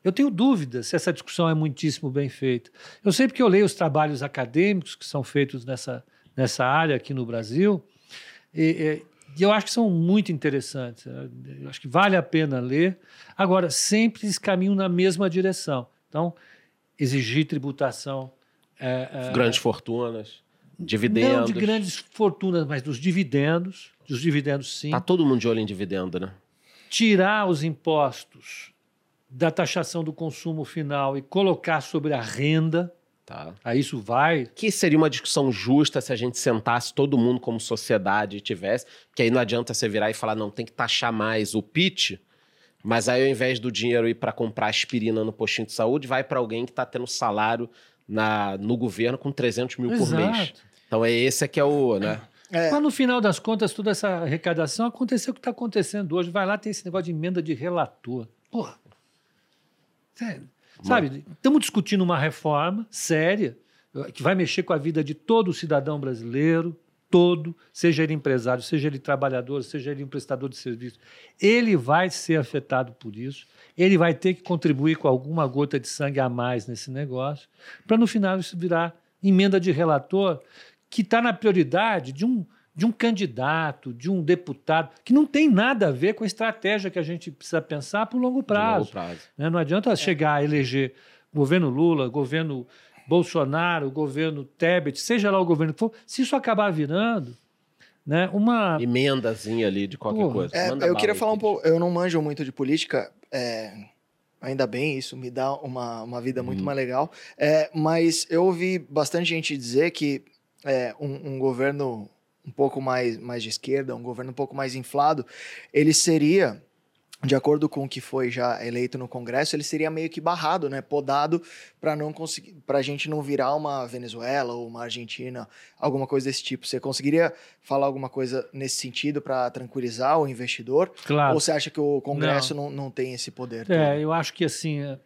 Eu tenho dúvidas se essa discussão é muitíssimo bem feita. Eu sei porque eu leio os trabalhos acadêmicos que são feitos nessa, nessa área aqui no Brasil, e, e- eu acho que são muito interessantes. Eu acho que vale a pena ler. Agora, sempre eles caminham na mesma direção. Então, exigir tributação. é, é, Grandes fortunas, dividendos. não de grandes fortunas, mas dos dividendos. Dos dividendos, sim. Tá todo mundo de olho em dividendo, né? Tirar os impostos da taxação do consumo final e colocar sobre a renda. Tá. Aí isso vai. Que seria uma discussão justa se a gente sentasse todo mundo como sociedade e tivesse. Porque aí não adianta você virar e falar, não, tem que taxar mais o PIT, mas aí ao invés do dinheiro ir para comprar aspirina no postinho de saúde, vai para alguém que está tendo salário na, no governo com 300 mil por mês. Exato. Então é esse que é o, né? É, Mas no final das contas, toda essa arrecadação aconteceu o que está acontecendo hoje. Vai lá, tem esse negócio de emenda de relator. Porra. Sério. Sabe, estamos discutindo uma reforma séria que vai mexer com a vida de todo cidadão brasileiro, todo, seja ele empresário, seja ele trabalhador, seja ele um prestador de serviço. Ele vai ser afetado por isso, ele vai ter que contribuir com alguma gota de sangue a mais nesse negócio, para no final isso virar emenda de relator que está na prioridade de um, de um candidato, de um deputado, que não tem nada a ver com a estratégia que a gente precisa pensar para o longo prazo. longo prazo. né? Não adianta chegar a eleger governo Lula, governo Bolsonaro, governo Tebet, seja lá o governo que for, se isso acabar virando né, uma. Emendazinha ali de qualquer Porra. coisa. É, Manda eu queria aí, falar um pouco. Eu não manjo muito de política. é, ainda bem, isso me dá uma, uma vida muito Uhum. mais legal. É, mas eu ouvi bastante gente dizer que é, um, um governo um pouco mais, mais de esquerda, um governo um pouco mais inflado, ele seria, de acordo com o que foi já eleito no Congresso, ele seria meio que barrado, né? Podado para não conseguir, para a gente não virar uma Venezuela ou uma Argentina, alguma coisa desse tipo. Você conseguiria falar alguma coisa nesse sentido para tranquilizar o investidor? Claro. Ou você acha que o Congresso não, não, tem esse poder? É, eu acho que assim, é,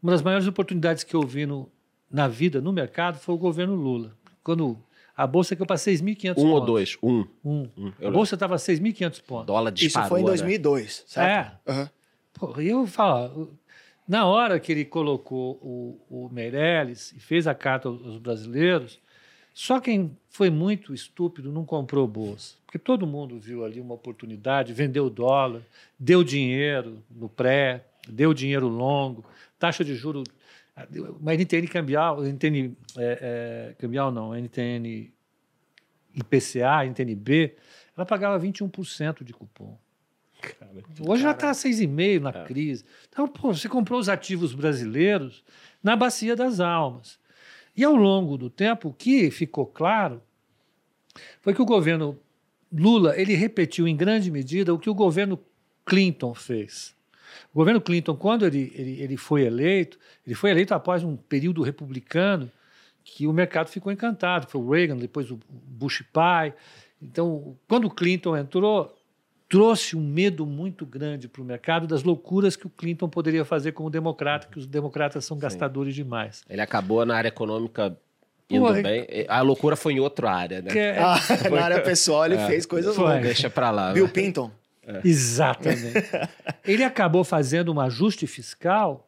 uma das maiores oportunidades que eu vi no, na vida, no mercado, foi o governo Lula. Quando a bolsa caiu para 6.500 pontos. Um ou dois? Um. Um. um. A Eu bolsa estava 6.500 pontos. Dólar disparou, Isso foi em né? 2002, certo? É. Aham. Pô, e eu falo, na hora que ele colocou o, o Meirelles e fez a carta aos brasileiros, só quem foi muito estúpido não comprou bolsa. Porque todo mundo viu ali uma oportunidade, vendeu o dólar, deu dinheiro no pré, deu dinheiro longo, taxa de juro. Uma NTN cambial, NTN é, é, cambial não, NTN IPCA, NTNB, ela pagava 21% de cupom. Hoje já está 6,5% na crise. Então, pô, você comprou os ativos brasileiros na bacia das almas. E ao longo do tempo, o que ficou claro foi que o governo Lula ele repetiu em grande medida o que o governo Clinton fez. O governo Clinton, quando ele, ele, ele foi eleito, ele foi eleito após um período republicano que o mercado ficou encantado. Foi o Reagan, depois o Bush pai. Então, quando o Clinton entrou, trouxe um medo muito grande para o mercado das loucuras que o Clinton poderia fazer como democrata, que os democratas são Sim. gastadores demais. Ele acabou na área econômica indo Pô, bem. A loucura foi em outra área, né? É... Ah, [laughs] na área pessoal ele é. fez coisas loucas. Deixa para lá. Bill Pinton. É. Exatamente. [laughs] ele acabou fazendo um ajuste fiscal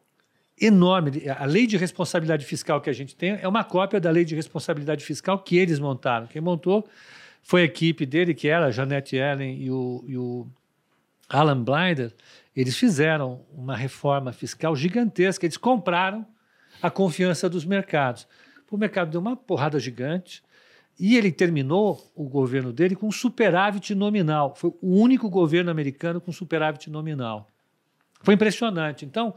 enorme. A lei de responsabilidade fiscal que a gente tem é uma cópia da lei de responsabilidade fiscal que eles montaram. Quem montou foi a equipe dele, que era a Janete Ellen e o, e o Alan Blinder. Eles fizeram uma reforma fiscal gigantesca. Eles compraram a confiança dos mercados. O mercado deu uma porrada gigante. E ele terminou o governo dele com superávit nominal. Foi o único governo americano com superávit nominal. Foi impressionante. Então,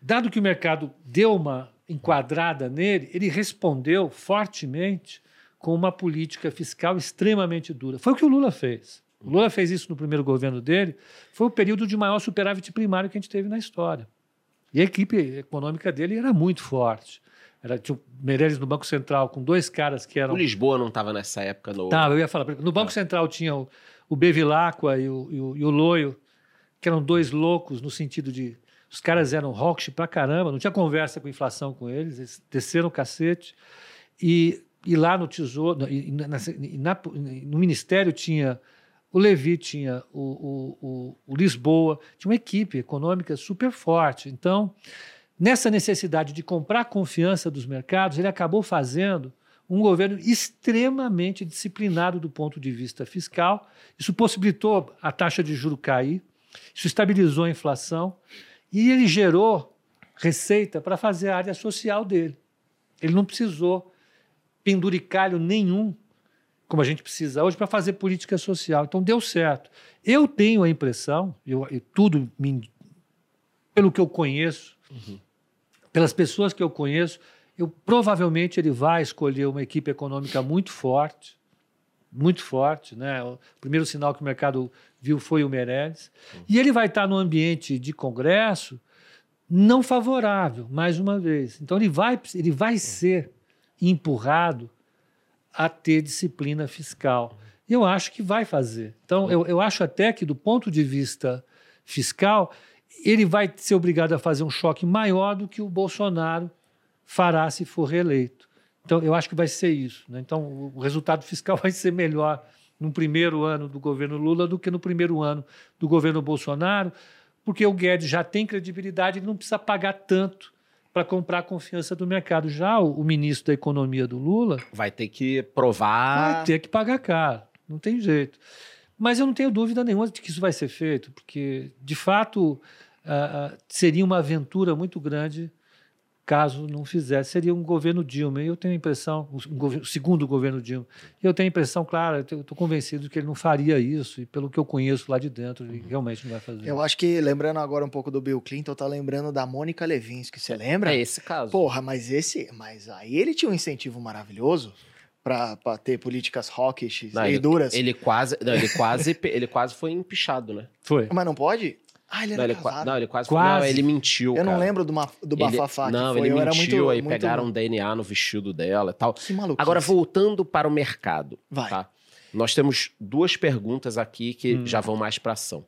dado que o mercado deu uma enquadrada nele, ele respondeu fortemente com uma política fiscal extremamente dura. Foi o que o Lula fez. O Lula fez isso no primeiro governo dele. Foi o período de maior superávit primário que a gente teve na história. E a equipe econômica dele era muito forte. Era, tinha o Meirelles no Banco Central, com dois caras que eram. O Lisboa não estava nessa época no. Tava, eu ia falar. No Banco ah. Central tinha o, o Bevilacqua e o, e, o, e o Loio, que eram dois loucos no sentido de. Os caras eram rock pra caramba, não tinha conversa com inflação com eles, eles desceram o cacete. E, e lá no Tesouro, e, na, na, no Ministério tinha o Levi, tinha o, o, o, o Lisboa, tinha uma equipe econômica super forte. Então, Nessa necessidade de comprar confiança dos mercados, ele acabou fazendo um governo extremamente disciplinado do ponto de vista fiscal. Isso possibilitou a taxa de juro cair, isso estabilizou a inflação e ele gerou receita para fazer a área social dele. Ele não precisou penduricalho nenhum, como a gente precisa hoje, para fazer política social. Então deu certo. Eu tenho a impressão, eu tudo me, pelo que eu conheço, uhum pelas pessoas que eu conheço, eu provavelmente ele vai escolher uma equipe econômica muito forte, muito forte, né? O primeiro sinal que o mercado viu foi o Meirelles, uhum. e ele vai estar no ambiente de congresso não favorável, mais uma vez. Então ele vai ele vai ser empurrado a ter disciplina fiscal. E eu acho que vai fazer. Então eu, eu acho até que do ponto de vista fiscal ele vai ser obrigado a fazer um choque maior do que o Bolsonaro fará se for reeleito. Então, eu acho que vai ser isso. Né? Então, o resultado fiscal [laughs] vai ser melhor no primeiro ano do governo Lula do que no primeiro ano do governo Bolsonaro, porque o Guedes já tem credibilidade, ele não precisa pagar tanto para comprar a confiança do mercado. Já o, o, ministro da Economia do Lula. Vai ter que provar. Vai ter que pagar caro, não tem jeito. Mas eu não tenho dúvida nenhuma de que isso vai ser feito, porque, de fato, uh, seria uma aventura muito grande caso não fizesse. Seria um governo Dilma. E eu tenho a impressão, um governo, o segundo governo Dilma, eu tenho a impressão, claro, eu estou convencido que ele não faria isso, e pelo que eu conheço lá de dentro, ele realmente não vai fazer. Eu acho que, lembrando agora um pouco do Bill Clinton, tá lembrando da Mônica Levinsky, você lembra? É esse caso. Porra, mas esse, mas aí ele tinha um incentivo maravilhoso para ter políticas hawkish e ele, duras. Ele quase, não, ele quase, ele quase foi empichado, né? Foi. Mas não pode? Ah, ele era não, ele casado. Não, ele quase, quase. Não, ele mentiu, Eu cara. não lembro do, do bafafá Não, foi. ele Eu mentiu, aí muito... pegaram um DNA no vestido dela e tal. Que maluco. Agora, voltando para o mercado. Vai. Tá? Nós temos duas perguntas aqui que hum. já vão mais para ação.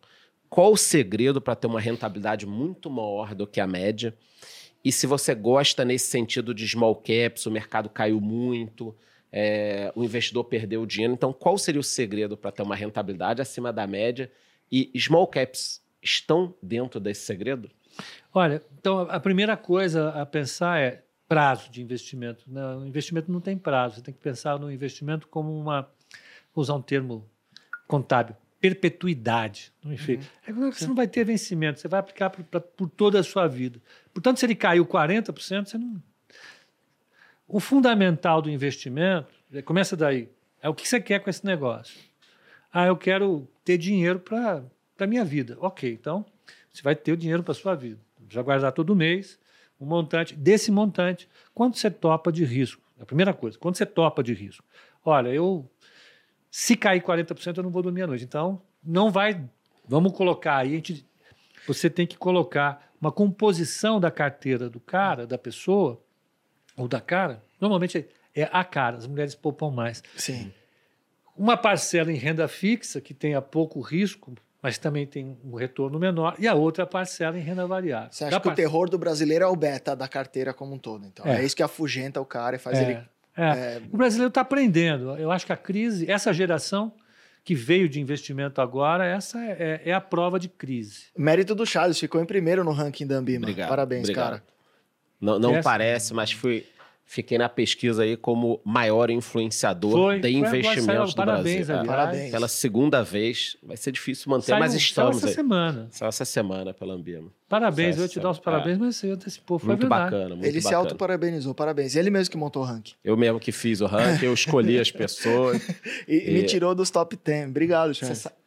Qual o segredo para ter uma rentabilidade muito maior do que a média? E se você gosta nesse sentido de small caps, o mercado caiu muito, é, o investidor perdeu o dinheiro. Então, qual seria o segredo para ter uma rentabilidade acima da média? E small caps estão dentro desse segredo? Olha, então a primeira coisa a pensar é prazo de investimento. O investimento não tem prazo. Você tem que pensar no investimento como uma, vou usar um termo contábil, perpetuidade. Enfim, uhum. É você não vai ter vencimento, você vai aplicar por, pra, por toda a sua vida. Portanto, se ele caiu 40%, você não. O fundamental do investimento, começa daí, é o que você quer com esse negócio. Ah, eu quero ter dinheiro para a minha vida. Ok, então você vai ter o dinheiro para sua vida. Já guardar todo mês um montante. Desse montante, quanto você topa de risco? A primeira coisa, quanto você topa de risco? Olha, eu Se cair 40%, eu não vou dormir à noite. Então, não vai. Vamos colocar aí, gente, você tem que colocar uma composição da carteira do cara, da pessoa, ou da cara. Normalmente é a cara, as mulheres poupam mais. Sim. Uma parcela em renda fixa, que tenha pouco risco, mas também tem um retorno menor, e a outra parcela em renda variável. Você acha Da que o terror do brasileiro é o beta da carteira como um todo. Então, é, É. isso que afugenta o cara e faz É, ele. é. é, O brasileiro está aprendendo. Eu acho que a crise, essa geração que veio de investimento agora, essa é, é a prova de crise. Mérito do Charles, ficou em primeiro no ranking da Ambima. Obrigado. Parabéns, obrigado. cara. Não, não parece, mas fui, fiquei na pesquisa aí como maior influenciador Foi, de investimentos saiu, do parabéns, Brasil. É, aliás. Parabéns. Pela segunda vez, vai ser difícil manter, Saiu- mas saiu estamos essa aí. semana. Só essa semana pela Ambima. Parabéns, Saiu eu te dar os parabéns, mas você antecipou, foi Muito verdade. bacana, muito Ele se bacana. autoparabenizou, parabéns. Ele mesmo que montou o ranking. Eu mesmo que fiz o ranking, eu escolhi as [laughs] pessoas. E, E- me tirou dos top 10. Obrigado,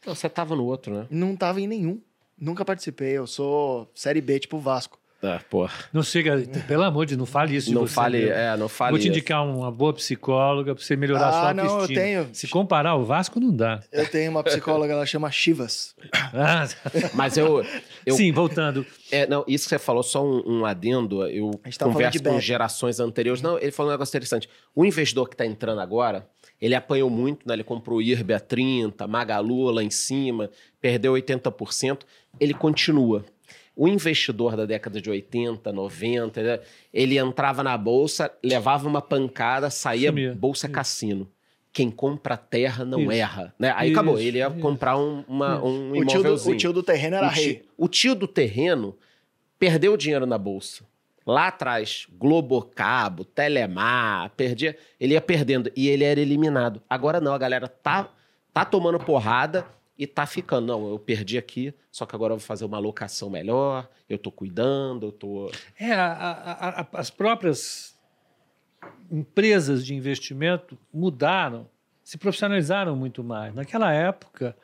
Não, você tava no outro, né? Não tava em nenhum. Nunca participei. Eu sou série B, tipo Vasco. Ah, pô, Não chega, pelo amor de Deus, não fale isso de não você fale, mesmo. é, não fale Vou te isso. indicar uma boa psicóloga para você melhorar a Ah, sua não, eu autoestima. tenho. Se comparar o Vasco, não dá. Eu tenho uma psicóloga, ela chama Chivas. Ah, Mas eu, eu Sim, voltando. É, não, isso que você falou, só um, um adendo. Eu A gente tava falando converso de com gerações anteriores. Não, ele falou um negócio interessante. O investidor que está entrando agora, ele apanhou muito, né? Ele comprou o IRB a 30, Magalu lá em cima, perdeu 80%. Ele continua. O investidor da década de 80, 90, né, ele entrava na bolsa, levava uma pancada, saía Sumia. bolsa Isso. cassino. Quem compra terra não Isso. erra. Né? Aí Isso, acabou. Ele ia isso. comprar um, uma, um O tio, do, o tio do terreno era O tio, rei. o tio do terreno perdeu dinheiro na bolsa. Lá atrás, Globocabo, Telemar, perdia, ele ia perdendo e ele era eliminado. Agora não, a galera tá, tá tomando porrada e tá ficando. Não, eu perdi aqui, só que agora eu vou fazer uma alocação melhor, eu tô cuidando, eu tô. É, a- a- a- as próprias empresas de investimento mudaram, se profissionalizaram muito mais. Naquela época,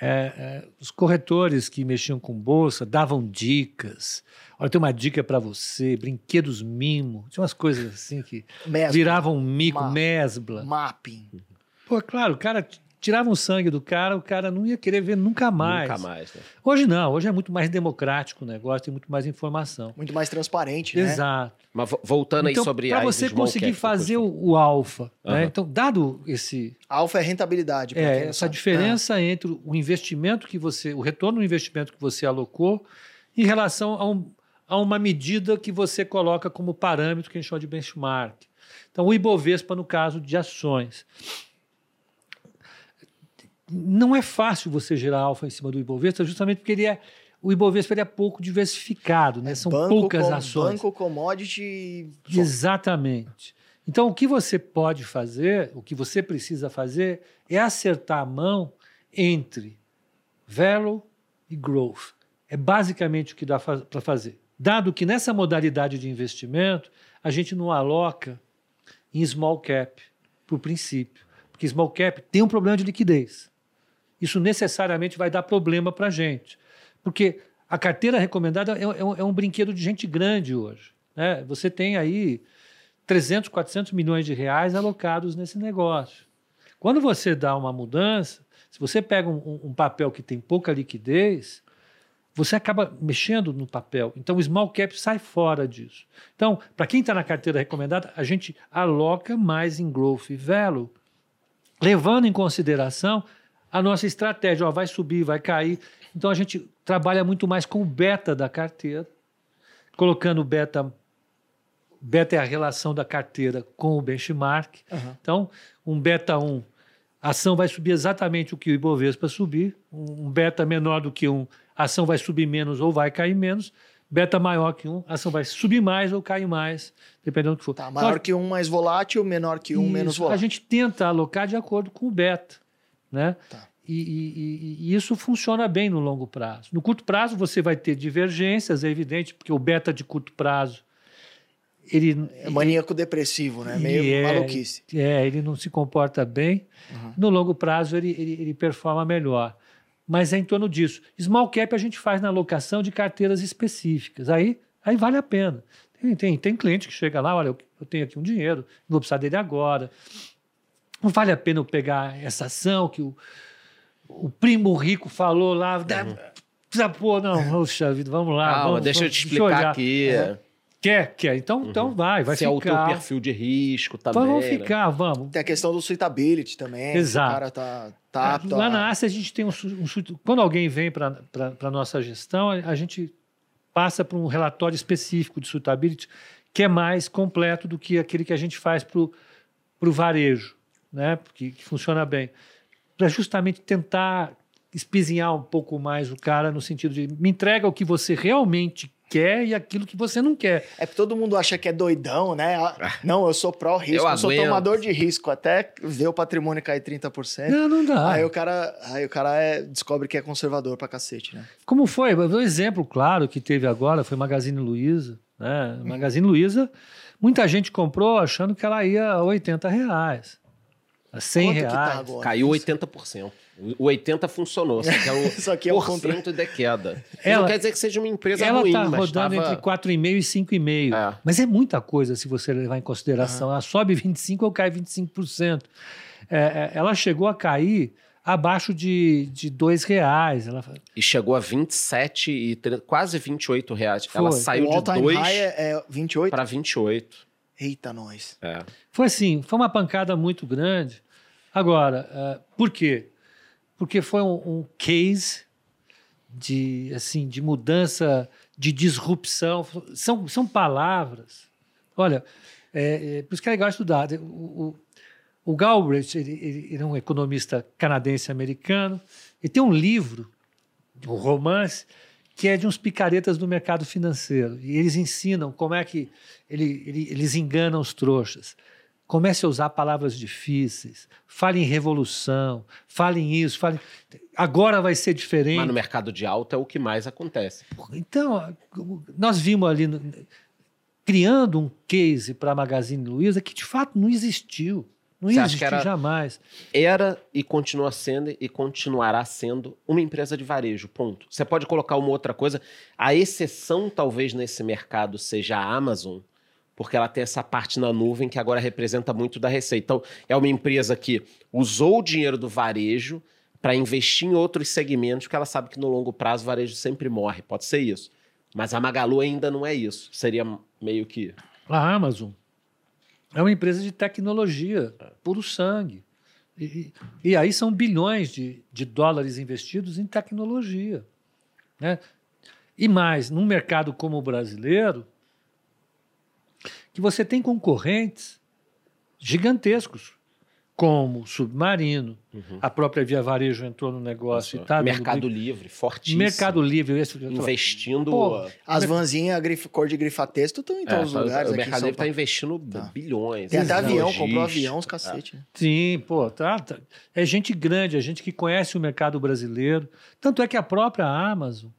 é, é, os corretores que mexiam com bolsa davam dicas. Olha, tem uma dica para você, brinquedos mimo. Tinha umas coisas assim que Mesbla, viravam um mico, Ma- mesbla. Mapping. Pô, claro, o cara t- tirava o sangue do cara, o cara não ia querer ver nunca mais. Nunca mais, né? Hoje não, hoje é muito mais democrático o negócio, tem muito mais informação. Muito mais transparente, né? Exato. Mas vo- voltando Então, aí sobre para as você conseguir fazer o, o alfa, né? Aham. então dado esse Alfa é rentabilidade. é, essa sabe. diferença entre o investimento que você, o retorno do investimento que você alocou em relação a, um- a uma medida que você coloca como parâmetro que a gente chama de benchmark. Então, o IBOVESPA, no caso de ações. Não é fácil você gerar alfa em cima do Ibovespa, justamente porque ele é, o Ibovespa ele é pouco diversificado, né? São Banco poucas com- ações. Banco, commodity. Exatamente. Então, o que você pode fazer, o que você precisa fazer, é acertar a mão entre value e growth. É basicamente o que dá para fazer. Dado que nessa modalidade de investimento, a gente não aloca em small cap, por princípio. Porque small cap tem um problema de liquidez. Isso necessariamente vai dar problema para a gente. Porque a carteira recomendada é, é um, é um brinquedo de gente grande hoje. né? Você tem aí 300, 400 milhões de reais alocados nesse negócio. Quando você dá uma mudança, se você pega um, um- papel que tem pouca liquidez, você acaba mexendo no papel. Então, o small cap sai fora disso. Então, para quem está na carteira recomendada, a gente aloca mais em growth e value, levando em consideração a nossa estratégia. Ó, vai subir, vai cair. Então, a gente trabalha muito mais com o beta da carteira, colocando o beta. Beta é a relação da carteira com o benchmark. Aham. Então, um beta 1, a ação vai subir exatamente o que o Ibovespa subir. Um beta menor do que um, a ação vai subir menos ou vai cair menos. Beta maior que um, a ação vai subir mais ou cair mais, dependendo do que for. Tá, maior que um mais volátil, menor que um Isso, menos A volátil. gente tenta alocar de acordo com o beta, né? Tá. E, e- e- isso funciona bem no longo prazo. No curto prazo você vai ter divergências, é evidente, porque o beta de curto prazo ele É maníaco depressivo, né? Meio é- maluquice. É, ele não se comporta bem. Uhum. No longo prazo, ele, ele, ele performa melhor. Mas é em torno disso. Small cap a gente faz na alocação de carteiras específicas. Aí, aí vale a pena. Tem, tem, tem cliente que chega lá, olha, eu, eu tenho aqui um dinheiro, não vou precisar dele agora. Não vale a pena eu pegar essa ação que o, o primo rico falou lá. Uhum. Precisa pôr, não, poxa vida, vamos lá. Calma, vamos, deixa vamos, eu te explicar aqui. É. Quer, quer. Então, uhum. então vai, vai Se ficar. é o teu perfil de risco também. Vamos né? ficar, vamos. Tem a questão do suitability também. Exato. O cara tá, tá apto Lá a... na Ásia a gente tem um, um quando alguém vem para a nossa gestão, a gente passa por um relatório específico de suitability que é mais completo do que aquele que a gente faz para o varejo, né? Porque que funciona bem. Para justamente tentar espizinhar um pouco mais o cara no sentido de me entrega o que você realmente quer e aquilo que você não quer. É porque todo mundo acha que é doidão, né? Ah, não, eu sou pró-risco, eu, eu sou tomador de risco. Até ver o patrimônio cair 30%. Não, não dá. Aí o cara, aí o cara é, descobre que é conservador pra cacete, né? Como foi? Um exemplo claro que teve agora foi Magazine Luiza. Né? Magazine Luiza, muita gente comprou achando que ela ia a 80 reais. A 100 Quanto reais. Que tá agora? Caiu 80%. O 80 funcionou, só que é o Só que é o por cento de queda. Ela- não quer dizer que seja uma empresa Ela ruim, está mas rodando tava... entre 4,5 e 5,5. É. Mas é muita coisa se você levar em consideração. Ela sobe 25% ou cai 25%. É, é, ela chegou a cair abaixo de, de R$ reais. Ela, E chegou a 27 e 30, quase 28 reais. Ela Foi. saiu o de all-time 2 high é, é 28? para 28. Eita, nós. É. Foi assim, foi uma pancada muito grande. Agora, eh, por quê? Porque foi um, um case de, assim, de mudança, de disrupção. São, são palavras. Olha, é, é, por isso que é legal estudar. O, o, o Galbraith, ele, ele, ele é um economista canadense-americano, e tem um livro, um romance, que é de uns picaretas do mercado financeiro. E eles ensinam como é que ele, ele, eles enganam os trouxas. Comece a usar palavras difíceis. Fale em revolução. Fale em isso. Fale... Agora vai ser diferente. Mas no mercado de alta é o que mais acontece. Então, nós vimos ali, no- criando um case para a Magazine Luiza que de fato não existiu. Não Você existir era- jamais. Era e continua sendo e continuará sendo uma empresa de varejo, ponto. Você pode colocar uma outra coisa. A exceção, talvez, nesse mercado seja a Amazon, porque ela tem essa parte na nuvem que agora representa muito da receita. Então, é uma empresa que usou o dinheiro do varejo para investir em outros segmentos, que ela sabe que no longo prazo o varejo sempre morre. Pode ser isso. Mas a Magalu ainda não é isso. Seria meio que. A Amazon é uma empresa de tecnologia, puro sangue. E, e- aí são bilhões de, de dólares investidos em tecnologia. né? E mais, num mercado como o brasileiro, que você tem concorrentes gigantescos, como o Submarino, a própria Via Varejo entrou no negócio e tá dando Mercado briga. Livre, fortíssimo. Mercado Livre. Esse, Investindo. Pô, As vanzinhas grif- cor de grifa-texto estão em É, todos os tá- lugares. o Mercado Livre está investindo Tá. bilhões. Tem até avião, comprou avião, os cacete. né? Sim, pô, tá, tá. É gente grande, é gente que conhece o mercado brasileiro. Tanto é que a própria Amazon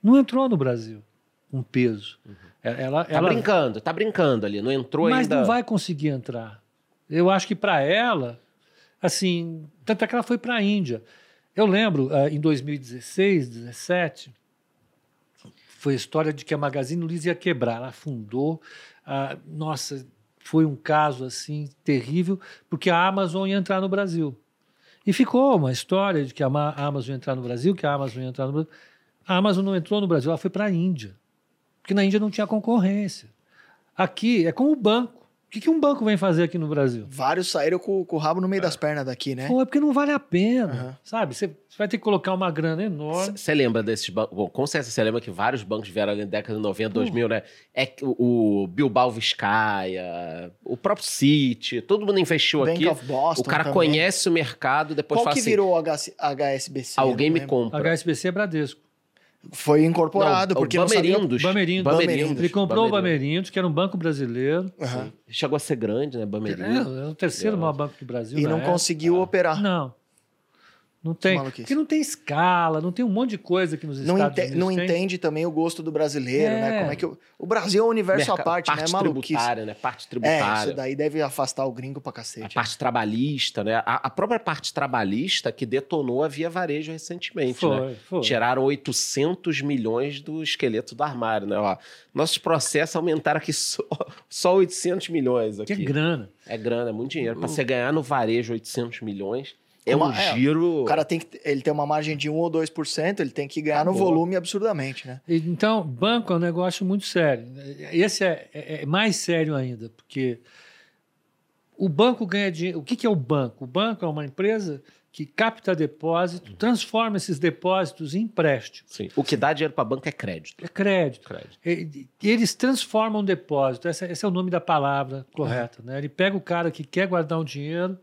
não entrou no Brasil com peso. É- Ela, Tá ela, brincando, tá brincando ali. Não entrou mas ainda. não vai conseguir entrar. Eu acho que para ela, assim, tanto é que ela foi para a Índia. Eu lembro, ah, em 2016, 2017, foi a história de que a Magazine Luiza ia quebrar. Ela afundou. ah, nossa, foi um caso assim terrível, porque a Amazon ia entrar no Brasil. E ficou uma história de que a Amazon ia entrar no Brasil, que a Amazon ia entrar no Brasil. A Amazon não entrou no Brasil, ela foi para a Índia. Porque na Índia não tinha concorrência. Aqui é como o banco. O que, que um banco vem fazer aqui no Brasil? Vários saíram com, com o rabo no meio das pernas daqui, né? Pô, é porque não vale a pena, Aham. sabe? Você vai ter que colocar uma grana enorme. Você lembra desses bancos? Bom, com certeza você lembra que vários bancos vieram ali na década de 90, 2000, né? É o, o Bilbao Vizcaya, o próprio City, todo mundo investiu Bank aqui. of Boston o cara também. conhece o mercado, depois Qual fala que assim, virou o HSBC? alguém me compra. HSBC é Bradesco. Foi incorporado, Não, porque o não sabia... Bamerindos. Bamerindos. Bamerindos. Ele comprou o Bamerindos. Bamerindos, que era um banco brasileiro. Aham. Chegou a ser grande, né? É, Bamerindos. é o terceiro É. maior banco do Brasil. E não época. conseguiu operar. Não. Não tem. Porque não tem escala, não tem um monte de coisa que nos Não, Estados ente- Unidos não tem. entende também o gosto do brasileiro, né? É. Como é que o, o Brasil é um universo à Merca- parte, né? parte Maluquice. tributária, né? Parte É, tributária. isso daí deve afastar o gringo pra A cacete. parte trabalhista, né? A, a própria parte trabalhista que detonou a Via Varejo recentemente, né? Foi, foi. Tiraram 800 milhões do esqueleto do armário, né? Ó, nossos processos aumentaram aqui só, [laughs] só 800 milhões Que é aqui. grana. É grana, é muito dinheiro. Para você ganhar no varejo 800 milhões, é Uma- um é, giro... O cara tem que. Ele tem uma margem de 1 ou 2%, ele tem que ganhar no Acabou. volume absurdamente, né? Então, banco é um negócio muito sério. Esse é, é- é mais sério ainda, porque o banco ganha dinheiro. O que, que é o banco? O banco é uma empresa que capta depósito, transforma esses depósitos em empréstimo. Sim. O que dá dinheiro para banco é crédito. É crédito. crédito. Eles transformam o depósito, esse, esse é o nome da palavra correta. Né? Ele pega o cara que quer guardar um dinheiro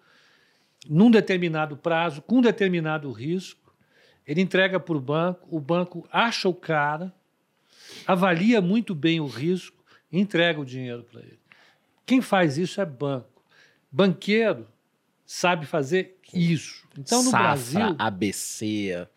num determinado prazo, com um determinado risco, ele entrega para o banco, o banco acha o cara, avalia muito bem o risco e entrega o dinheiro para ele. Quem faz isso é banco. Banqueiro sabe fazer isso. Então, no Safra, Brasil. ABC.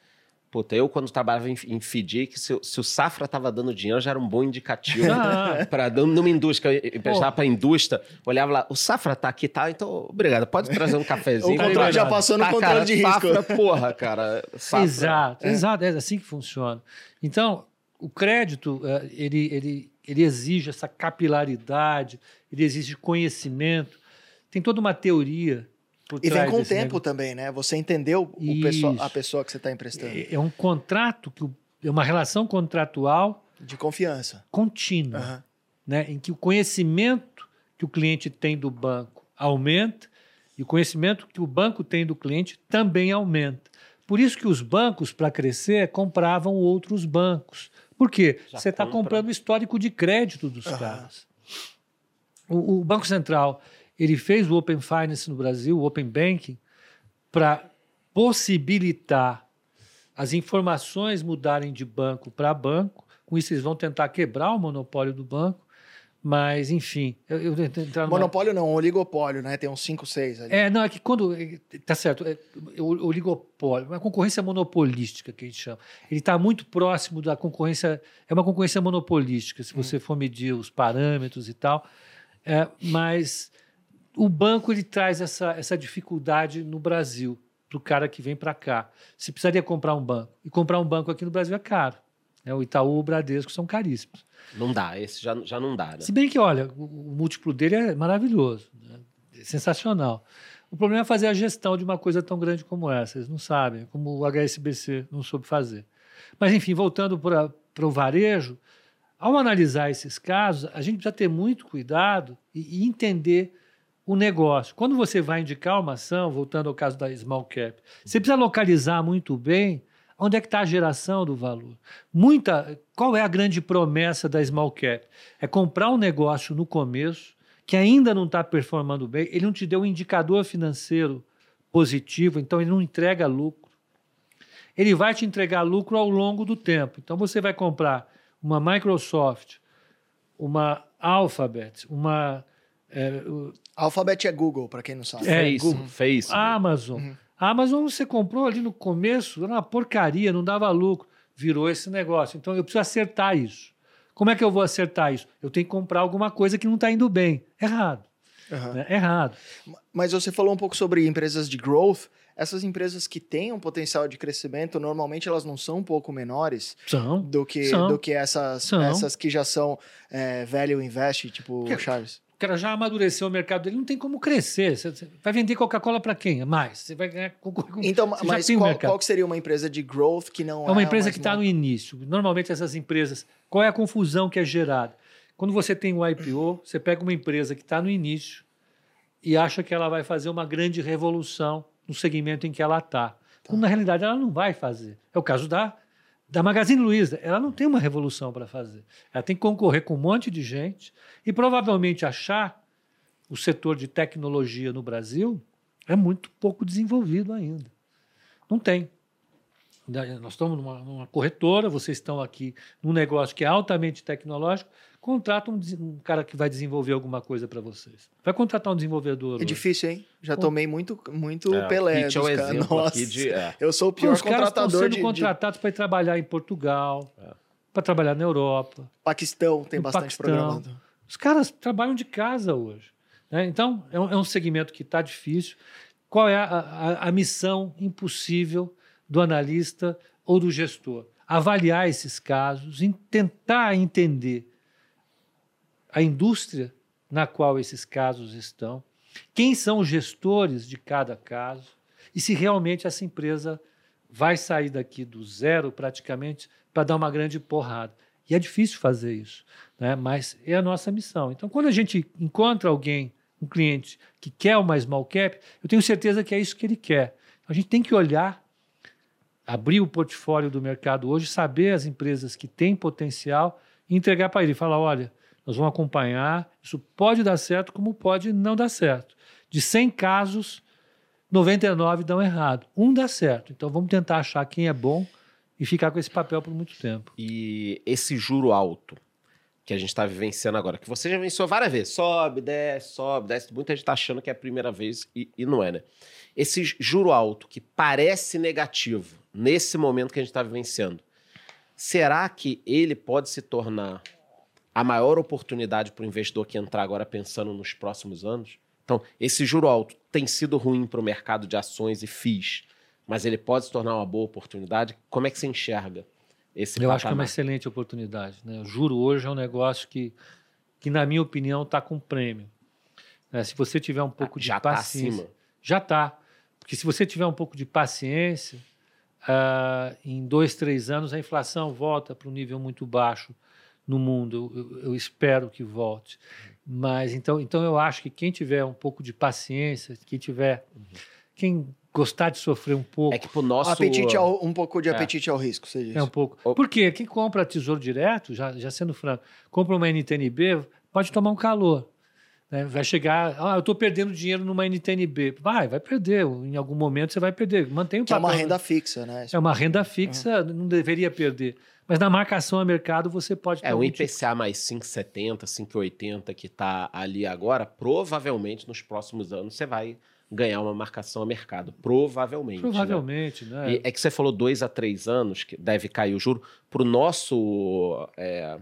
Puta, eu quando trabalhava em, em FDIC, se, o- se o Safra tava dando dinheiro, já era um bom indicativo. [laughs] Ah. para numa indústria, eu emprestava para indústria, olhava lá, o Safra tá aqui, tá? Então, obrigado, pode trazer um cafezinho. [laughs] O controle já passou no Ah, controle cara, de risco. Safra, porra, cara. Safra. Exato, exato, é assim que funciona. Então, o crédito, eh, ele, ele, ele exige essa capilaridade, ele exige conhecimento, tem toda uma teoria E vem com o tempo negócio. também, né? Você entendeu o pessoa- a pessoa que você está emprestando. É, é um contrato, que o- é uma relação contratual De confiança. contínua, Aham. né, em que o conhecimento que o cliente tem do banco aumenta e o conhecimento que o banco tem do cliente também aumenta. Por isso que os bancos, para crescer, compravam outros bancos. Por quê? Já Você está compra. comprando o histórico de crédito dos Aham. caras. O, o Banco Central ele fez o Open Finance no Brasil, o Open Banking, para possibilitar as informações mudarem de banco para banco. Com isso, eles vão tentar quebrar o monopólio do banco. Mas, enfim, eu, eu entrar numa- Monopólio não, oligopólio, né? Tem uns 5, 6 ali. É, não, é que quando. é, Tá certo, é, oligopólio, uma concorrência monopolística que a gente chama. Ele está muito próximo da concorrência. É uma concorrência monopolística, se você for medir os parâmetros e tal. É, mas o banco ele traz essa, essa dificuldade no Brasil, para o cara que vem para cá. Se precisaria comprar um banco. E comprar um banco aqui no Brasil é caro. né? O Itaú o Bradesco são caríssimos. Não dá, esse já, já não dá, né? Se bem que, olha, o, o múltiplo dele é maravilhoso, né? É sensacional. O problema é fazer a gestão de uma coisa tão grande como essa. Eles não sabem, como o HSBC não soube fazer. Mas, enfim, voltando para o varejo, ao analisar esses casos, a gente precisa ter muito cuidado e, e entender o negócio. Quando você vai indicar uma ação, voltando ao caso da Small Cap, você precisa localizar muito bem onde é que está a geração do valor. Muita, qual é a grande promessa da Small Cap? É comprar um negócio no começo que ainda não está performando bem, ele não te deu um indicador financeiro positivo, então ele não entrega lucro. Ele vai te entregar lucro ao longo do tempo. Então você vai comprar uma Microsoft, uma Alphabet, uma é, o- Alphabet é Google, para quem não sabe. É, fez, Google. fez. Amazon. A Amazon você comprou ali no começo, era uma porcaria, não dava lucro. Virou esse negócio. Então eu preciso acertar isso. Como é que eu vou acertar isso? Eu tenho que comprar alguma coisa que não está indo bem. Errado. Aham. né? Errado. Mas você falou um pouco sobre empresas de growth. Essas empresas que têm um potencial de crescimento, normalmente elas não são um pouco menores São. do que, São. do que essas, São. essas que já são é, value invest, tipo Que- Chaves. O cara já amadureceu o mercado dele, não tem como crescer. Você, vai vender Coca-Cola para quem? Mais. Você vai ganhar Então, você mas qual, qual seria uma empresa de growth que não é É uma empresa que está no início. Normalmente essas empresas, qual é a confusão que é gerada? Quando você tem um IPO, você pega uma empresa que está no início e acha que ela vai fazer uma grande revolução no segmento em que ela está. Quando na realidade ela não vai fazer. É o caso da, da Magazine Luiza. Ela não tem uma revolução para fazer. Ela tem que concorrer com um monte de gente e provavelmente achar o setor de tecnologia no Brasil é muito pouco desenvolvido ainda. Não tem. nós estamos numa, numa, corretora, vocês estão aqui num negócio que é altamente tecnológico, contrata um, um cara que vai desenvolver alguma coisa para vocês. Vai contratar um desenvolvedor. É hoje. difícil, hein? Já tomei muito, muito é, Pelé. Dos é um exemplo Nossa, aqui de, é. Eu sou o pior Os contratador caras estão sendo de, contratados de... para trabalhar em Portugal, é. para trabalhar na Europa. Paquistão tem bastante Paquistão. programado. Os caras trabalham de casa hoje. Né? Então, é um, é um segmento que está difícil. Qual é a, a, a missão impossível do analista ou do gestor? Avaliar esses casos, tentar entender a indústria na qual esses casos estão, quem são os gestores de cada caso e se realmente essa empresa vai sair daqui do zero praticamente para dar uma grande porrada. E é difícil fazer isso, né? mas é a nossa missão. Então, quando a gente encontra alguém, um cliente que quer uma small cap, eu tenho certeza que é isso que ele quer. Então, a gente tem que olhar, abrir o portfólio do mercado hoje, saber as empresas que têm potencial e entregar para ele falar: olha, nós vamos acompanhar. Isso pode dar certo, como pode não dar certo. De 100 casos, 99 dão errado. Um dá certo. Então vamos tentar achar quem é bom e ficar com esse papel por muito tempo. E esse juro alto que a gente está vivenciando agora, que você já venceu várias vezes, sobe, desce, sobe, desce, muita gente está achando que é a primeira vez e, e não é, né? Esse juro alto que parece negativo nesse momento que a gente está vivenciando, será que ele pode se tornar a maior oportunidade para o investidor que entrar agora pensando nos próximos anos. Então, esse juro alto tem sido ruim para o mercado de ações e FIIs, mas ele pode se tornar uma boa oportunidade. Como é que você enxerga esse Eu patamar? acho que é uma excelente oportunidade. Né? O juro hoje é um negócio que, que na minha opinião, está com prêmio. É, se você tiver um pouco de já tá paciência... Tá. Já está. Porque se você tiver um pouco de paciência, uh, em dois, três anos a inflação volta para um nível muito baixo no mundo. Eu, eu, espero que volte. Mas então, então eu acho que quem tiver um pouco de paciência, quem tiver, quem gostar de sofrer um pouco, é que pro nosso apetite ao, um pouco de é. apetite é. ao risco, seja É um pouco. Por quê? Quem compra tesouro direto, já, já sendo franco, compra uma NTNB, pode tomar um calor. Né? Vai chegar, ah, eu estou perdendo dinheiro numa NTNB. Vai, vai perder. Em algum momento você vai perder. Mantém o que papel. É uma renda fixa, né? É uma renda fixa, uhum. não deveria perder. Mas na marcação a mercado você pode ter. É, o IPCA tipo... mais 5,70, 5,80 que está ali agora, provavelmente nos próximos anos você vai ganhar uma marcação a mercado. Provavelmente. Né? Provavelmente, né? né? é que você falou dois a três anos que deve cair o juro. Para o nosso. É,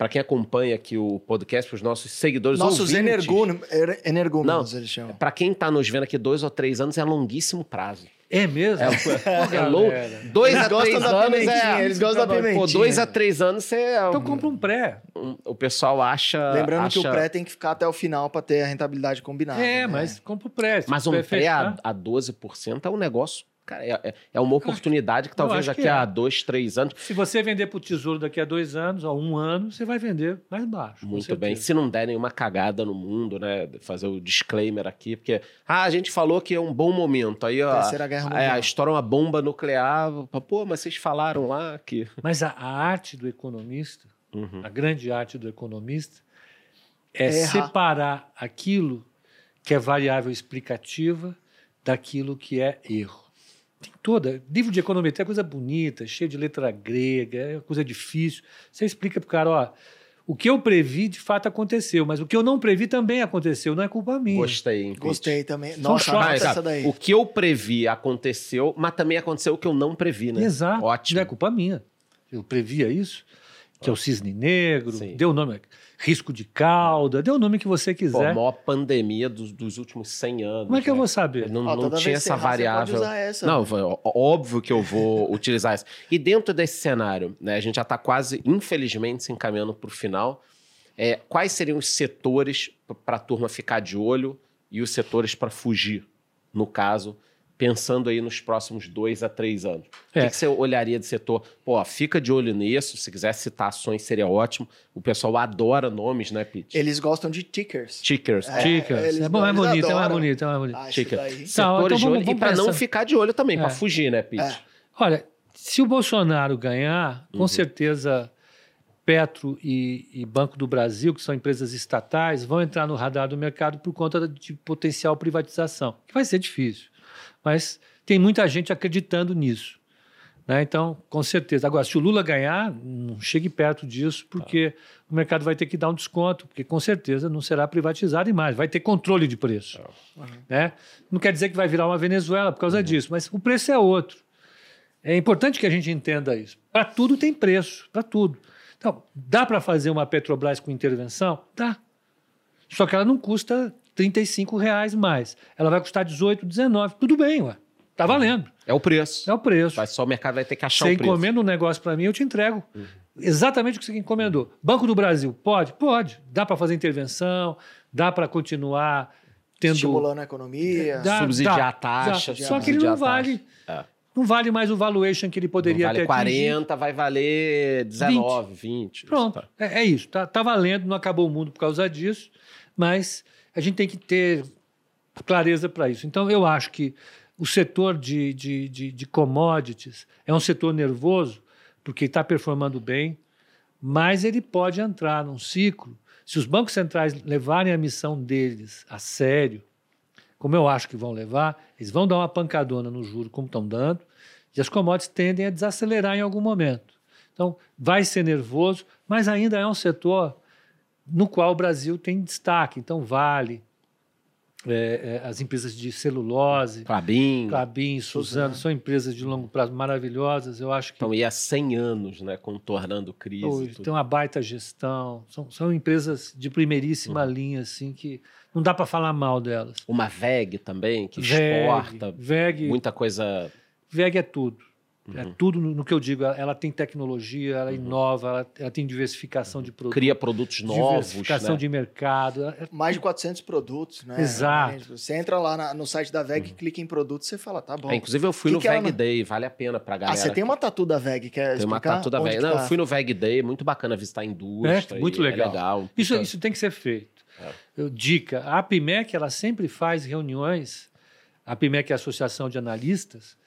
para quem acompanha aqui o podcast, para os nossos seguidores Nossos energúmenos, energúmenos Não, eles chamam. Para quem está nos vendo aqui, dois ou três anos é longuíssimo prazo. É mesmo? É, [laughs] é louco. Dois eles a três anos é... Eles gostam da pimentinha. Pô, dois a três anos você... É então compra um pré. o pessoal acha... Lembrando acha... que o pré tem que ficar até o final para ter a rentabilidade combinada. É, né? mas compra o pré. Mas um pré a, a 12% é um negócio Cara, é, é, é uma oportunidade que talvez daqui a é. dois, três anos. Se você vender para o tesouro daqui a dois anos, ou um ano, você vai vender mais baixo. Muito bem. Se não der nenhuma cagada no mundo, né? Fazer o disclaimer aqui, porque ah, a gente falou que é um bom momento. Aí, ó. Terceira Guerra Mundial. É, estoura uma bomba nuclear. Pô, mas vocês falaram lá que. Mas a, a arte do economista, uhum. a grande arte do economista, é, é separar aquilo que é variável explicativa daquilo que é erro. Tem toda. Livro de econometria é coisa bonita, cheio de letra grega, é coisa difícil. Você explica para o cara, ó. O que eu previ, de fato, aconteceu, mas o que eu não previ também aconteceu, não é culpa minha. Gostei, hein, Gostei também. São Nossa, mas, essa daí. O que eu previ aconteceu, mas também aconteceu o que eu não previ, né? Exato. Ótimo. Não é culpa minha. Eu previa isso, que é o cisne negro, Sim. deu o nome risco de cauda, dê o nome que você quiser. Pô, a maior pandemia dos, dos últimos 100 anos. Como é que né? eu vou saber? Não, não tinha essa variável. Essa, não, óbvio que eu vou [laughs] utilizar essa. E dentro desse cenário, né, a gente já está quase, infelizmente, se encaminhando para o final. É, quais seriam os setores para a turma ficar de olho e os setores para fugir, no caso, pensando aí nos próximos dois a três anos? É. O que, que, você olharia de setor? Pô, fica de olho nisso, se quiser citar ações seria ótimo. O pessoal adora nomes, né, Pete? Eles gostam de tickers. Tickers. É, tickers. É, bom, é bonito, é mais bonito, é mais bonito. Ah, Ticker. Setores então, de olho vamos, e para não ficar de olho também, é. para fugir, né, Pete? É. Olha, se o Bolsonaro ganhar, com uhum. certeza... Petro e, e, Banco do Brasil, que são empresas estatais, vão entrar no radar do mercado por conta de potencial privatização, que vai ser difícil. Mas tem muita gente acreditando nisso. Né? Então, com certeza. Agora, se o Lula ganhar, não chegue perto disso, porque o mercado vai ter que dar um desconto, porque com certeza não será privatizado e mais, vai ter controle de preço. Né? Não quer dizer que vai virar uma Venezuela por causa disso, mas o preço é outro. É importante que a gente entenda isso. Para tudo tem preço, para tudo. Então, dá para fazer uma Petrobras com intervenção? Dá. Só que ela não custa 35 reais mais. Ela vai custar 18, 19. Tudo bem, ué. Tá valendo. É o preço. É o preço. Vai só o mercado vai ter que achar Você o preço. encomenda um negócio para mim, eu te entrego. Exatamente o que você encomendou. Banco do Brasil, pode? Pode. Dá para fazer intervenção, dá para continuar tendo. Estimulando a economia. Dá, Subsidiar dá, a taxa, dá. Só que ele subsidiar não vale. taxa. Não vale mais o valuation que ele Não poderia vale ter 40, vai valer 19, 20. Pronto, Tá. é, é isso. Tá, tá valendo, não acabou o mundo por causa disso, mas a gente tem que ter clareza para isso. Então, eu acho que o setor de, de, de, de commodities é um setor nervoso, porque está performando bem, mas ele pode entrar num ciclo. Se os bancos centrais levarem a missão deles a sério, como eu acho que vão levar, eles vão dar uma pancadona no juro, como estão dando, e as commodities tendem a desacelerar em algum momento. Então, vai ser nervoso, mas ainda é um setor no qual o Brasil tem destaque. Então, Vale, é, é, as empresas de celulose, Clabin. Clabin, Suzano, são empresas de longo prazo maravilhosas. Eu acho que Então, e há 100 anos, né? Contornando crise. hoje tem uma baita gestão. São, são empresas de primeiríssima Uhum. linha, assim, que não dá para falar mal delas. Uma VEG também, que VEG, exporta VEG, muita coisa. VEG é tudo. É Uhum. tudo no, no que eu digo. Ela, ela tem tecnologia, ela inova, ela, ela tem diversificação de produtos. Cria produtos novos. diversificação Né? de mercado. É- Mais de 400 produtos, né? Exato. Você entra lá na- no site da Uhum. VEG, clica em produtos, você fala, tá bom. É, inclusive, eu fui Que no que ela VEG não- Day, vale a pena pra galera. ah, você tem uma tatu da VEG, quer Tem uma explicar? tatu da VEG. Não, tá? eu fui no VEG Day, muito bacana visitar a indústria. É, muito legal. legal. Isso, Puta- isso tem que ser feito. É. Eu, dica, a APMEC ela sempre faz reuniões, a APMEC é a Associação de Analistas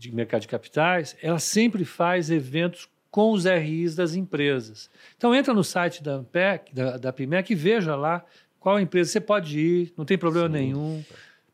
de Mercado de Capitais, ela sempre faz eventos com os RIs das empresas. Então entra no site da AMPEC, da, da APMEC e veja lá qual empresa você pode ir, não tem problema Sim. nenhum,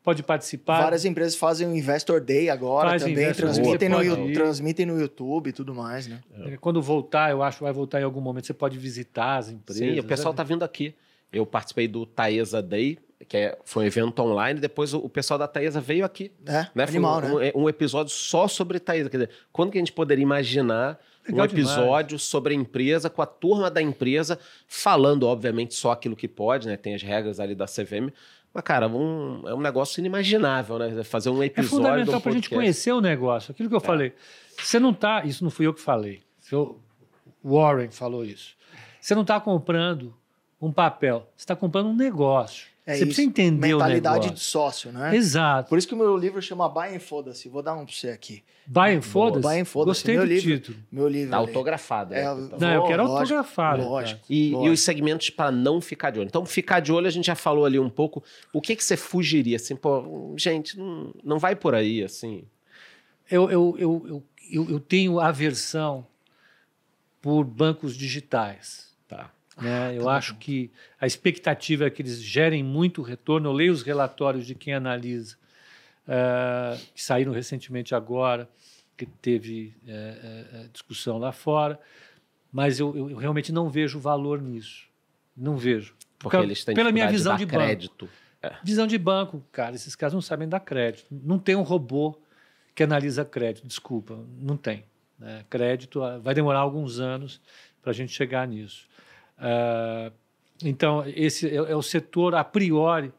pode participar. Várias empresas fazem o Investor Day agora Faz também, transmitem, no, pode ir. transmitem no YouTube e tudo mais, né? Quando voltar, eu acho que vai voltar em algum momento, você pode visitar as empresas. Sim, o pessoal né? tá vindo aqui. Eu participei do Taesa Day, que é- foi um evento online, depois o, o pessoal da Taesa veio aqui. É, Né? animal, foi né? um, um- um episódio só sobre Taesa. Quer dizer, quando que a gente poderia imaginar Legal um episódio sobre a empresa, com a turma da empresa, falando, obviamente, só aquilo que pode, né? Tem as regras ali da CVM. Mas, cara, um- é um negócio inimaginável, né? Fazer um É episódio. de fundamental um para a gente conhecer o negócio. Aquilo que eu falei. Você não está. Isso não fui eu que falei. O Warren falou isso. Você não está comprando um papel. Você está comprando um negócio. É você isso. precisa entender o Mentalidade de negócio. sócio, né? Exato. Por isso que o meu livro chama Buy and Foda-se. Vou dar um pra você aqui. Buy and foda-se. Buy and foda-se, Gostei meu do livro. título. Meu livro. Tá ali. autografado. né? É, Tá. Não, eu quero lógico, autografado. Lógico. E, e lógico. os segmentos para não ficar de olho. Então, ficar de olho, a gente já falou ali um pouco. O que, que você fugiria? Assim, pô, gente, não, não vai por aí, assim. Eu, eu, eu, eu, eu, eu tenho aversão por bancos digitais. Tá. Né? Eu acho que a expectativa é que eles gerem muito retorno. Eu leio os relatórios de quem analisa, eh, que saíram recentemente agora, que teve eh, eh, discussão lá fora, mas eu, eu- eu realmente não vejo valor nisso. Não vejo. Porque Por- eles têm pela minha visão dar de banco. crédito. Visão de banco, cara, esses caras não sabem dar crédito. Não tem um robô que analisa crédito, desculpa, não tem. né? Crédito ah, vai demorar alguns anos para a gente chegar nisso. Ah, então, esse é, é o setor a priori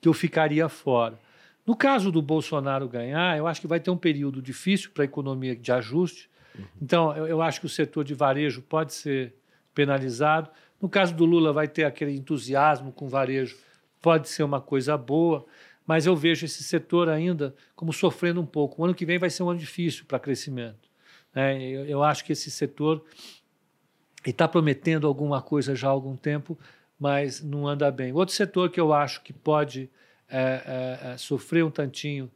que eu ficaria fora. No caso do Bolsonaro ganhar, eu acho que vai ter um período difícil para a economia de ajuste. Então, eu, eu acho que o setor de varejo pode ser penalizado. No caso do Lula, vai ter aquele entusiasmo com varejo, pode ser uma coisa boa, mas eu vejo esse setor ainda como sofrendo um pouco. O ano que vem vai ser um ano difícil para crescimento. né? Eu, eu acho que esse setor está prometendo alguma coisa já há algum tempo, mas não anda bem. Outro setor que eu acho que pode é, é, é, sofrer um tantinho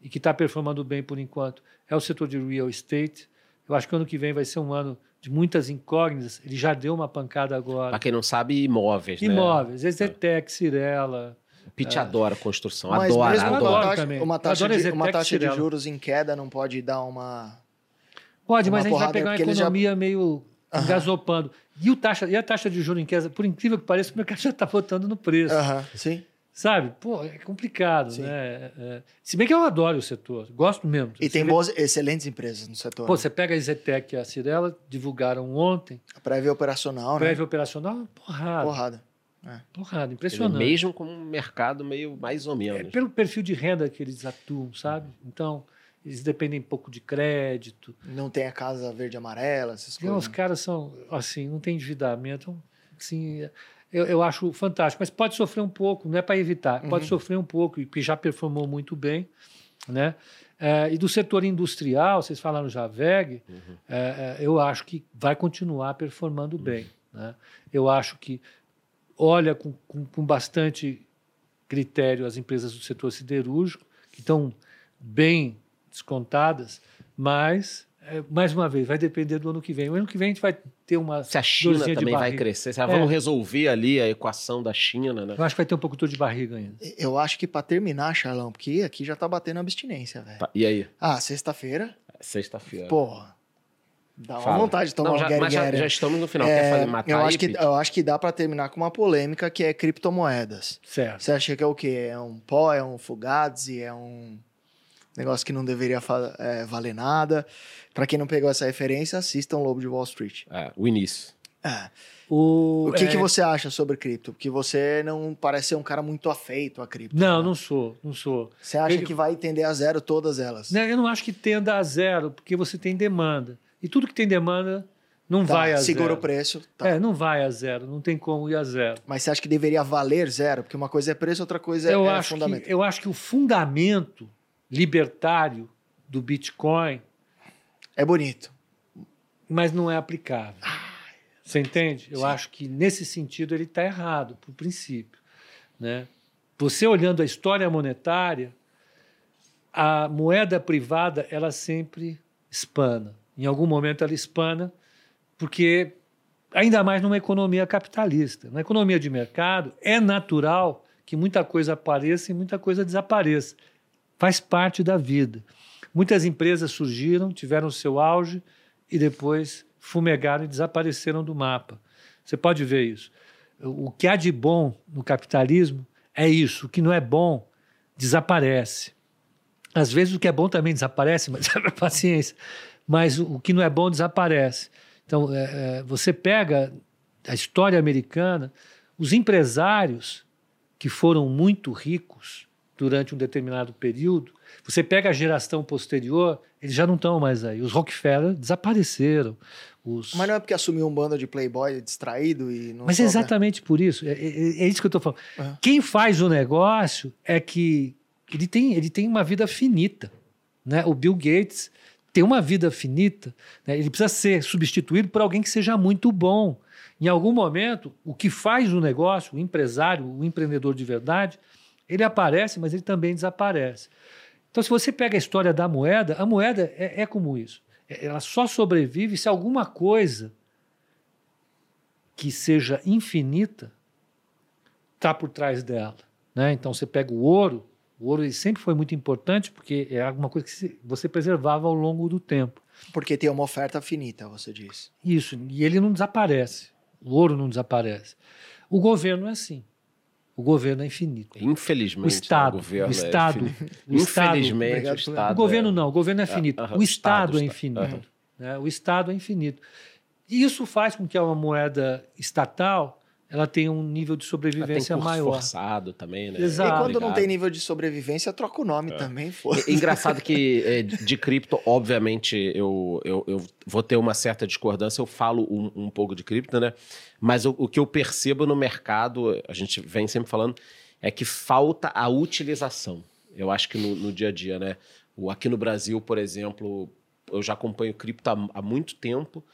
e que está performando bem por enquanto é o setor de real estate. Eu acho que o ano que vem vai ser um ano de muitas incógnitas. Ele já deu uma pancada agora. Para quem não sabe, imóveis, né? Imóveis, Exetec, Cirela. O Pete adora construção. Mas adora, mesmo com adoro uma adora. taxa, também. uma taxa, de, uma taxa de juros em queda não pode dar uma... Pode, É mas uma a gente vai pegar uma eles já- economia meio Aham. engasopando. E, o taxa, e a taxa de juros em queda, por incrível que pareça, o mercado já está botando no preço. Aham, sim. Sabe? Pô, é complicado, Sim. né? É- se bem que eu adoro o setor, gosto mesmo. E Você tem vê- boas, excelentes empresas no setor. Pô, você pega a Zetec e a Cirela, divulgaram ontem, Prévia operacional, né? prévio operacional, porrada, porrada, Porrada. impressionante. Mesmo com um mercado meio mais ou É menos. pelo perfil de renda que eles atuam, sabe? Então, eles dependem um pouco de crédito. Não tem a casa verde e amarela, essas Então, os coisas. caras são, assim, não tem endividamento. Assim, eu, eu acho fantástico. Mas pode sofrer um pouco, não é para evitar, pode Uhum. sofrer um pouco, e que já performou muito bem. Né? É, e do setor industrial, vocês falaram já VEG, Uhum. é, é, eu acho que vai continuar performando bem. Né? Eu acho que olha com, com, com bastante critério as empresas do setor siderúrgico, que estão bem descontadas, mas, é, mais uma vez, vai depender do ano que vem. O ano que vem a gente vai ter uma. Se a China também vai crescer, se É. vamos resolver ali a equação da China, né? Eu acho que vai ter um pouco de barriga ainda. Eu acho que pra terminar, Charlão, porque aqui já tá batendo abstinência, velho. E aí? Ah, sexta-feira, Sexta-feira. porra. Dá uma Fala. vontade de tomar Não, um já, mas já, já estamos no final. É, Quer fazer matar eu, aí, acho que, Pete? eu acho que dá pra terminar com uma polêmica que é criptomoedas. Certo. Você acha que é o quê? É um pó, é um fugazi, é um negócio que não deveria é, valer nada. Pra quem não pegou essa referência, assistam Lobo de Wall Street. É, o início. É. O, O que, é, que você acha sobre cripto? Porque você não parece ser um cara muito afeito a cripto. Não, né? não sou, não sou. Você acha Ele- que vai tender a zero todas elas? Né, Eu não acho que tenda a zero, porque você tem demanda. E tudo que tem demanda não Tá, vai a segura zero. o preço. tá. É, não vai a zero, não tem como ir a zero. Mas você acha que deveria valer zero? Porque uma coisa é preço, outra coisa eu, é acho fundamento. que, eu acho que o fundamento libertário do Bitcoin, É bonito. mas não é aplicável. Você entende? Eu sim. acho que nesse sentido ele está errado, por princípio. Né? Você olhando a história monetária, a moeda privada ela sempre espana. Em algum momento ela espana, porque ainda mais numa economia capitalista. Na economia de mercado é natural que muita coisa apareça e muita coisa desapareça. Faz parte da vida. Muitas empresas surgiram, tiveram seu auge e depois fumegaram e desapareceram do mapa. Você pode ver isso. O que há de bom no capitalismo é isso. O que não é bom desaparece. Às vezes o que é bom também desaparece, mas [laughs] paciência. Mas o, que não é bom desaparece. Então, é, é, você pega a história americana, os empresários que foram muito ricos durante um determinado período, você pega a geração posterior, eles já não estão mais aí. Os Rockefeller desapareceram. Os... Mas não é porque assumiu um bando de playboy distraído e não Mas é sobra- exatamente por isso. É, é- é isso que eu estou falando. Aham. Quem faz o negócio é que ele tem, ele tem uma vida finita. Né? O Bill Gates tem uma vida finita. né? Ele precisa ser substituído por alguém que seja muito bom. Em algum momento, o que faz o negócio, o empresário, o empreendedor de verdade, ele aparece, mas ele também desaparece. Então, se você pega a história da moeda, a moeda é, é como isso. É- Ela só sobrevive se alguma coisa que seja infinita está por trás dela. Né? Então, você pega o ouro, o ouro sempre foi muito importante porque é alguma coisa que você preservava ao longo do tempo. Porque tem uma oferta finita, você diz. Isso, e ele não desaparece. O ouro não desaparece. O governo é assim. O governo é infinito. Infelizmente, O Estado, né, governo o é Estado, infinito. o Estado, Infelizmente, o Estado. o governo é- não, o governo é finito. aham, o Estado é Estado, infinito. né? O Estado é infinito. E isso faz com que uma moeda estatal ela tenha um nível de tem sobrevivência curso maior. forçado também, né? Exato. e quando não Obrigado. tem nível de sobrevivência, troca o nome também, foda É Engraçado que [laughs] é, de cripto, obviamente, eu, eu, eu vou ter uma certa discordância, eu falo um, um pouco de cripto, né? Mas o, o que eu percebo no mercado, a gente vem sempre falando, é que falta a utilização. Eu acho que no, no dia a dia, né? O, aqui no Brasil, por exemplo, eu já acompanho cripto há, há muito tempo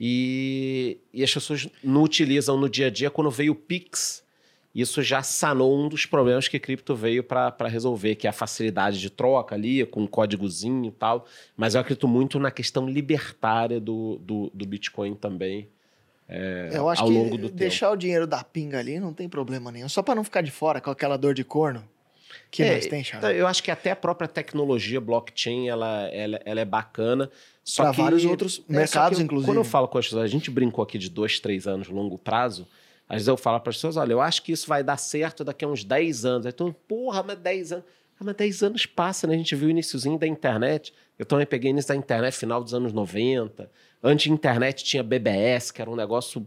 e, e as pessoas não utilizam no dia a dia. Quando veio o Pix, isso já sanou um dos problemas que cripto veio para resolver, que é a facilidade de troca ali, com um códigozinho e tal. Mas eu acredito muito na questão libertária do, do, do Bitcoin também. é, Eu acho ao que longo do deixar o dinheiro da pinga ali não tem problema nenhum. Só pra não ficar de fora com aquela dor de corno. Que É, mais tem, Charles? Eu acho que até a própria tecnologia blockchain ela, ela, ela é bacana. Que, vários outros é, mercados, eu- inclusive. Quando eu falo com as pessoas, a gente brincou aqui de dois, três anos, longo prazo. Às vezes eu falo para as pessoas: olha, eu acho que isso vai dar certo daqui a uns 10 anos. Aí todo mundo, porra, mas 10 anos. Ah, mas 10 anos passa, né? A gente viu o iníciozinho da internet. Eu também peguei início da internet, final dos anos 90. Antes internet tinha BBS, que era um negócio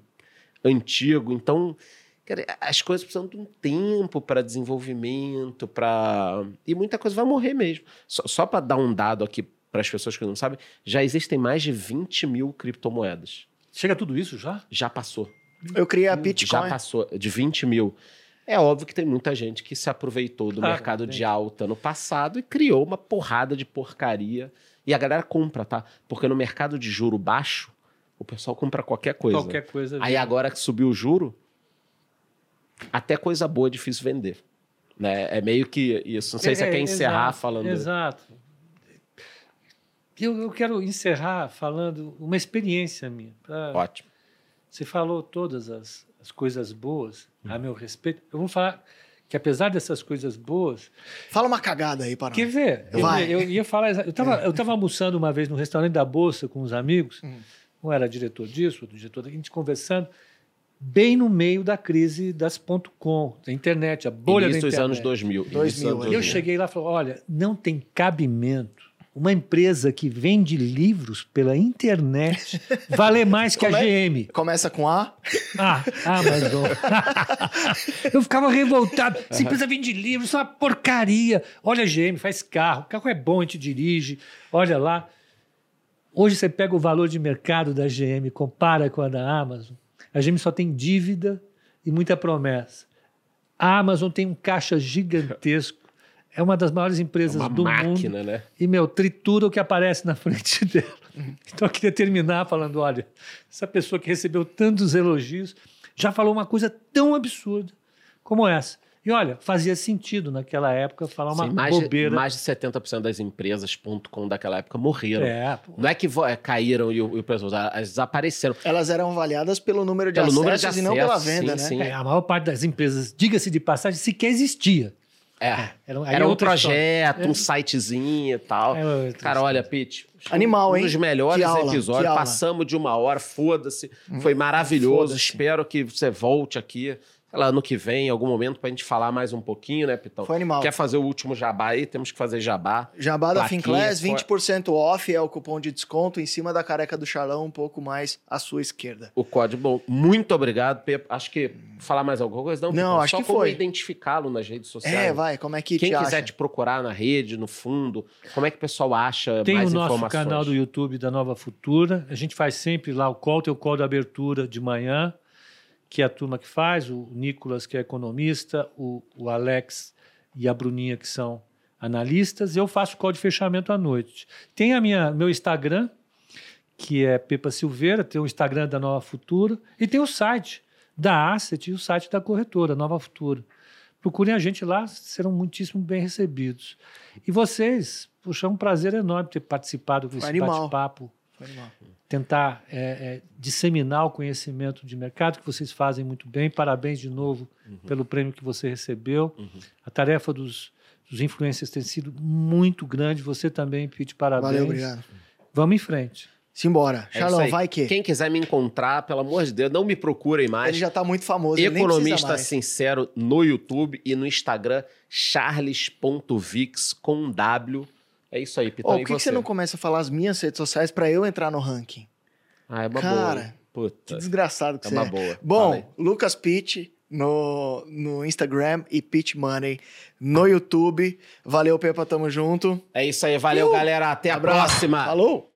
antigo. Então, cara, as coisas precisam de um tempo para desenvolvimento, para e muita coisa vai morrer mesmo. Só, só para dar um dado aqui para as pessoas que não sabem, já existem mais de 20 mil criptomoedas. Chega tudo isso já? Já passou. Eu criei a Já Bitcoin. passou de 20 mil. É óbvio que tem muita gente que se aproveitou do Ah, mercado de alta no passado e criou uma porrada de porcaria. E a galera compra, tá? Porque no mercado de juro baixo, o pessoal compra qualquer coisa. Qualquer coisa. Aí agora que subiu o juro, até coisa boa é difícil vender. Né? É meio que isso. Não sei se você É, quer encerrar exato, falando. Exato. Eu, eu quero encerrar falando uma experiência minha. pra- Ótimo. Você falou todas as, as coisas boas a meu respeito. Eu vou falar que apesar dessas coisas boas, Fala uma cagada aí para quer ver? Eu, Vai. eu ia falar. Eu estava eu tava [laughs] almoçando uma vez no restaurante da Bolsa com uns amigos. Hum. Um era diretor disso, outro diretor daquilo, a gente conversando, bem no meio da crise das ponto .com, da internet, a bolha Início da dos internet. anos 2000. 2000, Início dos anos eu 2000. cheguei lá e falei: olha, não tem cabimento uma empresa que vende livros pela internet [laughs] valer mais que a Como é? GM. Começa com A. Ah, Amazon. [laughs] eu ficava revoltado. Essa empresa vende livros, isso é uma porcaria. Olha a GM, faz carro. O carro é bom, a gente dirige. Olha lá. Hoje você pega o valor de mercado da GM, compara com a da Amazon. A GM só tem dívida e muita promessa. A Amazon tem um caixa gigantesco. É uma das maiores empresas Uma do mundo. máquina, né? E, meu, tritura o que aparece na [laughs] frente dela. Então, eu queria terminar falando: olha, essa pessoa que recebeu tantos elogios já falou uma coisa tão absurda como essa. E olha, fazia sentido naquela época falar uma Sim, mais, de, bobeira. mais de 70% das empresas .com daquela época morreram. É, pô. Não é que é, caíram e o, e o pessoal, elas desapareceram. Elas eram avaliadas pelo número de Pelo acessos número de e não pela acessos, venda, sim, né? sim. É, a maior parte das empresas, diga-se de passagem, sequer existia. É. Era, aí Era é um projeto, história. um sitezinho e tal. É Cara, olha, Pete. Animal, um hein? dos melhores aula, episódios. Passamos de uma hora, foda-se. Foi maravilhoso. foda-se. Espero que você volte aqui. Lá, ano que vem, em algum momento, pra gente falar mais um pouquinho, né, Pitão? Foi animal. Quer fazer o último jabá aí? Temos que fazer jabá. Jabá da Finclass, foi- 20% off é o cupom de desconto em cima da careca do Charlão, um pouco mais à sua esquerda. O código. Bom, muito obrigado, Pepe. Acho que falar mais alguma coisa? Não, Não, Pitão? acho Só que como foi. identificá-lo nas redes sociais. É, vai, como é que Quem te quiser acha? te procurar na rede, no fundo, como é que o pessoal acha Tem mais o nosso informações? canal do YouTube da Nova Futura. A gente faz sempre lá o call, tem o call da abertura de manhã, que é a turma que faz, o Nicolas, que é economista, o, o Alex e a Bruninha, que são analistas. Eu faço o call de fechamento à noite. Tem a minha, meu Instagram, que é Pepa Silveira, tem o Instagram da Nova Futura, e tem o site da Asset e o site da corretora, Nova Futura. Procurem a gente lá, serão muitíssimo bem recebidos. E vocês, puxa, é um prazer enorme ter participado desse bate-papo. Tentar é, é, disseminar o conhecimento de mercado que vocês fazem muito bem. Parabéns de novo pelo prêmio que você recebeu. A tarefa dos, dos influencers tem sido muito grande. Você também, Pete, parabéns. Valeu, obrigado. Vamos em frente. Simbora. É Charlão, vai que. Quem quiser me encontrar, pelo amor de Deus, não me procurem mais. Ele já tá muito famoso, ele nem precisa Economista mais. Sincero no YouTube e no Instagram, charles.vix com W. É isso aí, Pitão. E por que, que você? não começa a falar as minhas redes sociais pra eu entrar no ranking? Ah, é uma Cara, boa. Que Puta. desgraçado que É você uma é. boa. Bom, aí. Lucas Pitt no, no Instagram e Pitch Money no YouTube. Valeu, Pepa, tamo junto. É isso aí, valeu, Uhul. galera. Até a Abraço. próxima. Falou!